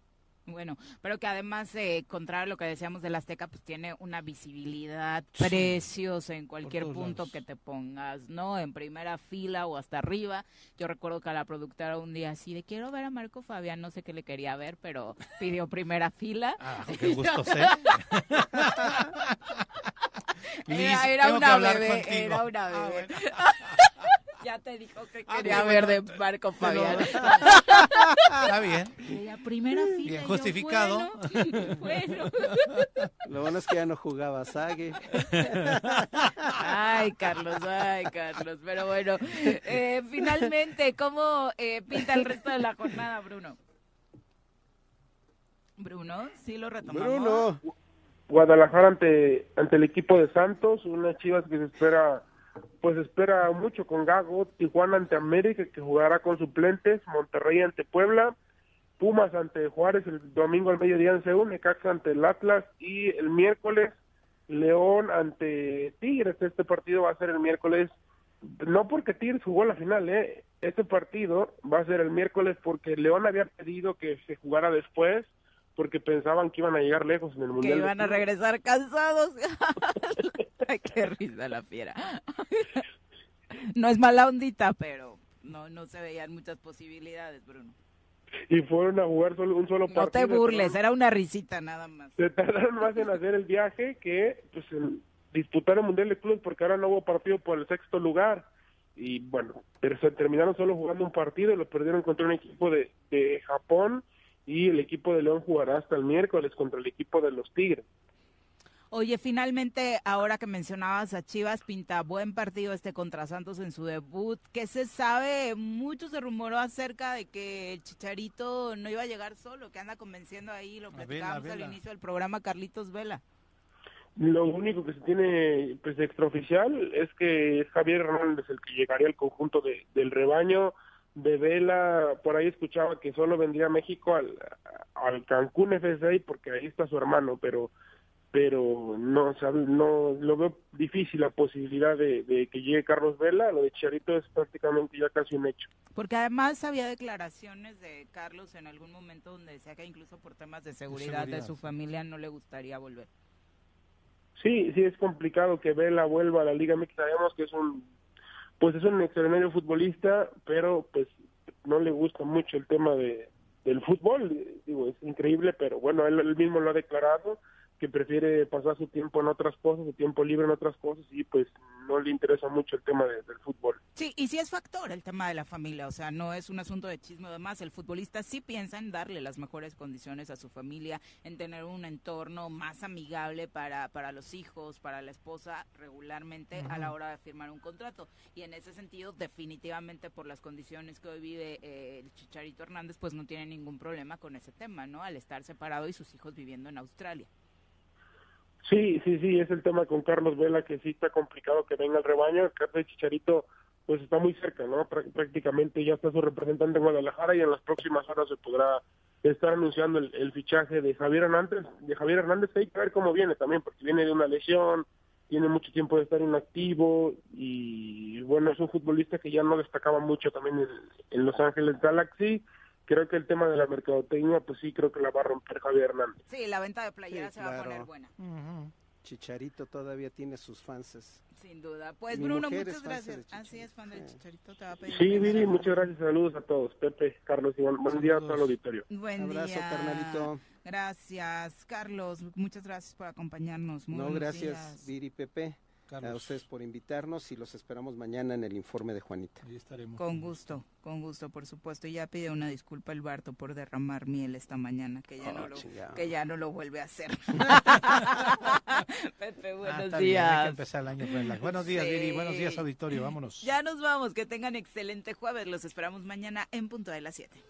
Bueno, pero que además, eh, contrario a lo que decíamos del Azteca, pues tiene una visibilidad preciosa en cualquier punto que te pongas, ¿no? En primera fila o hasta arriba. Yo recuerdo que a la productora un día así de quiero ver a Marco Fabián, no sé qué le quería ver, pero pidió primera fila. Ah, qué gusto sé. era, una bebé, era, una ah, bebé, ya te dijo que ah, quería ver de Marco Fabián. Está bien. La primera fila. Bien justificado. bueno, Lo bueno es que ya no jugaba Sague. Ay, Carlos, ay, Carlos. Pero bueno, eh, finalmente, ¿cómo eh, pinta el resto de la jornada, Bruno? Bruno, sí lo retomamos. Bruno. Guadalajara ante, ante el equipo de Santos, unas chivas que se espera pues espera mucho con Gago, Tijuana ante América que jugará con suplentes, Monterrey ante Puebla, Pumas ante Juárez el domingo al mediodía en Seúl, Necaxa ante el Atlas y el miércoles León ante Tigres. Este partido va a ser el miércoles, no porque Tigres jugó la final, ¿eh? este partido va a ser el miércoles porque León había pedido que se jugara después porque pensaban que iban a llegar lejos en el Mundial. Que iban a regresar cansados. Qué risa la fiera. no es mala ondita, pero no, no se veían muchas posibilidades, Bruno. Y fueron a jugar solo, un solo partido. No te burles, era una risita nada más. Se tardaron más en hacer el viaje que pues, en disputar el Mundial de Clubes porque ahora no hubo partido por el sexto lugar. Y bueno, pero se terminaron solo jugando un partido y lo perdieron contra un equipo de, de Japón y el equipo de León jugará hasta el miércoles contra el equipo de los Tigres. Oye, finalmente, ahora que mencionabas a Chivas, pinta buen partido este contra Santos en su debut. ¿Qué se sabe? Mucho se rumoró acerca de que el Chicharito no iba a llegar solo, que anda convenciendo ahí, lo platicábamos al inicio del programa, Carlitos Vela. Lo único que se tiene pues extraoficial es que es Javier Hernández el que llegaría al conjunto de, del rebaño de Vela, por ahí escuchaba que solo vendría a México al, al Cancún FC porque ahí está su hermano, pero pero no, no lo veo difícil la posibilidad de, que llegue Carlos Vela, lo de Charito es prácticamente ya casi un hecho. Porque además había declaraciones de Carlos en algún momento donde decía que incluso por temas de seguridad de, su familia no le gustaría volver. Sí, sí es complicado que Vela vuelva a la Liga MX, sabemos que es un pues es un extraordinario futbolista, pero pues no le gusta mucho el tema de del fútbol, digo, es increíble, pero bueno, él mismo lo ha declarado que prefiere pasar su tiempo en otras cosas, su tiempo libre en otras cosas y pues no le interesa mucho el tema del fútbol. Sí, y sí es factor el tema de la familia, o sea, no es un asunto de chisme además, el futbolista sí piensa en darle las mejores condiciones a su familia, en tener un entorno más amigable para, para los hijos, para la esposa regularmente a la hora de firmar un contrato. Y en ese sentido, definitivamente por las condiciones que hoy vive eh, el Chicharito Hernández, pues no tiene ningún problema con ese tema, ¿no? Al estar separado y sus hijos viviendo en Australia. Sí, sí, sí, es el tema con Carlos Vela que sí está complicado que venga el rebaño. De Chicharito pues está muy cerca, ¿no? Prácticamente ya está su representante en Guadalajara y en las próximas horas se podrá estar anunciando el, fichaje de Javier Hernández. De Javier Hernández hay que ver cómo viene también, porque viene de una lesión, tiene mucho tiempo de estar inactivo y bueno, es un futbolista que ya no destacaba mucho también en, en Los Ángeles Galaxy creo que el tema de la mercadotecnia, pues sí, creo que la va a romper Javier Hernández. Sí, la venta de playeras se va a poner buena. Chicharito todavía tiene sus fans. Sin duda. Pues Bruno, muchas gracias. Así es, fan del Chicharito. Te va a pedir sí, Viri, muchas gracias. Saludos a todos. Pepe, Carlos, Iván. Buen día a todo el auditorio. Buen Abrazo, carnalito. Gracias, Carlos. Muchas gracias por acompañarnos. no, gracias, Viri, Pepe. A ustedes por invitarnos y los esperamos mañana en el informe de Juanita. Ahí estaremos. Con gusto, con gusto, por supuesto. Y ya pide una disculpa el Barto por derramar miel esta mañana, que ya, no, oh, lo, que ya no lo vuelve a hacer. Pepe, ah, buenos días. Hay que empezar el año con Buenos días, Viri. Buenos días, auditorio. Vámonos. Ya nos vamos. Que tengan excelente jueves. Los esperamos mañana en punto de las 7.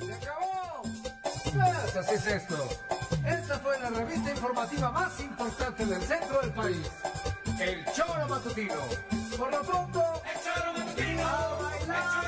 ¡Se acabó! Pues así es esto. Esta fue la revista informativa más importante del centro del país. El choro matutino. Por lo pronto, el choro matutino. A bailar.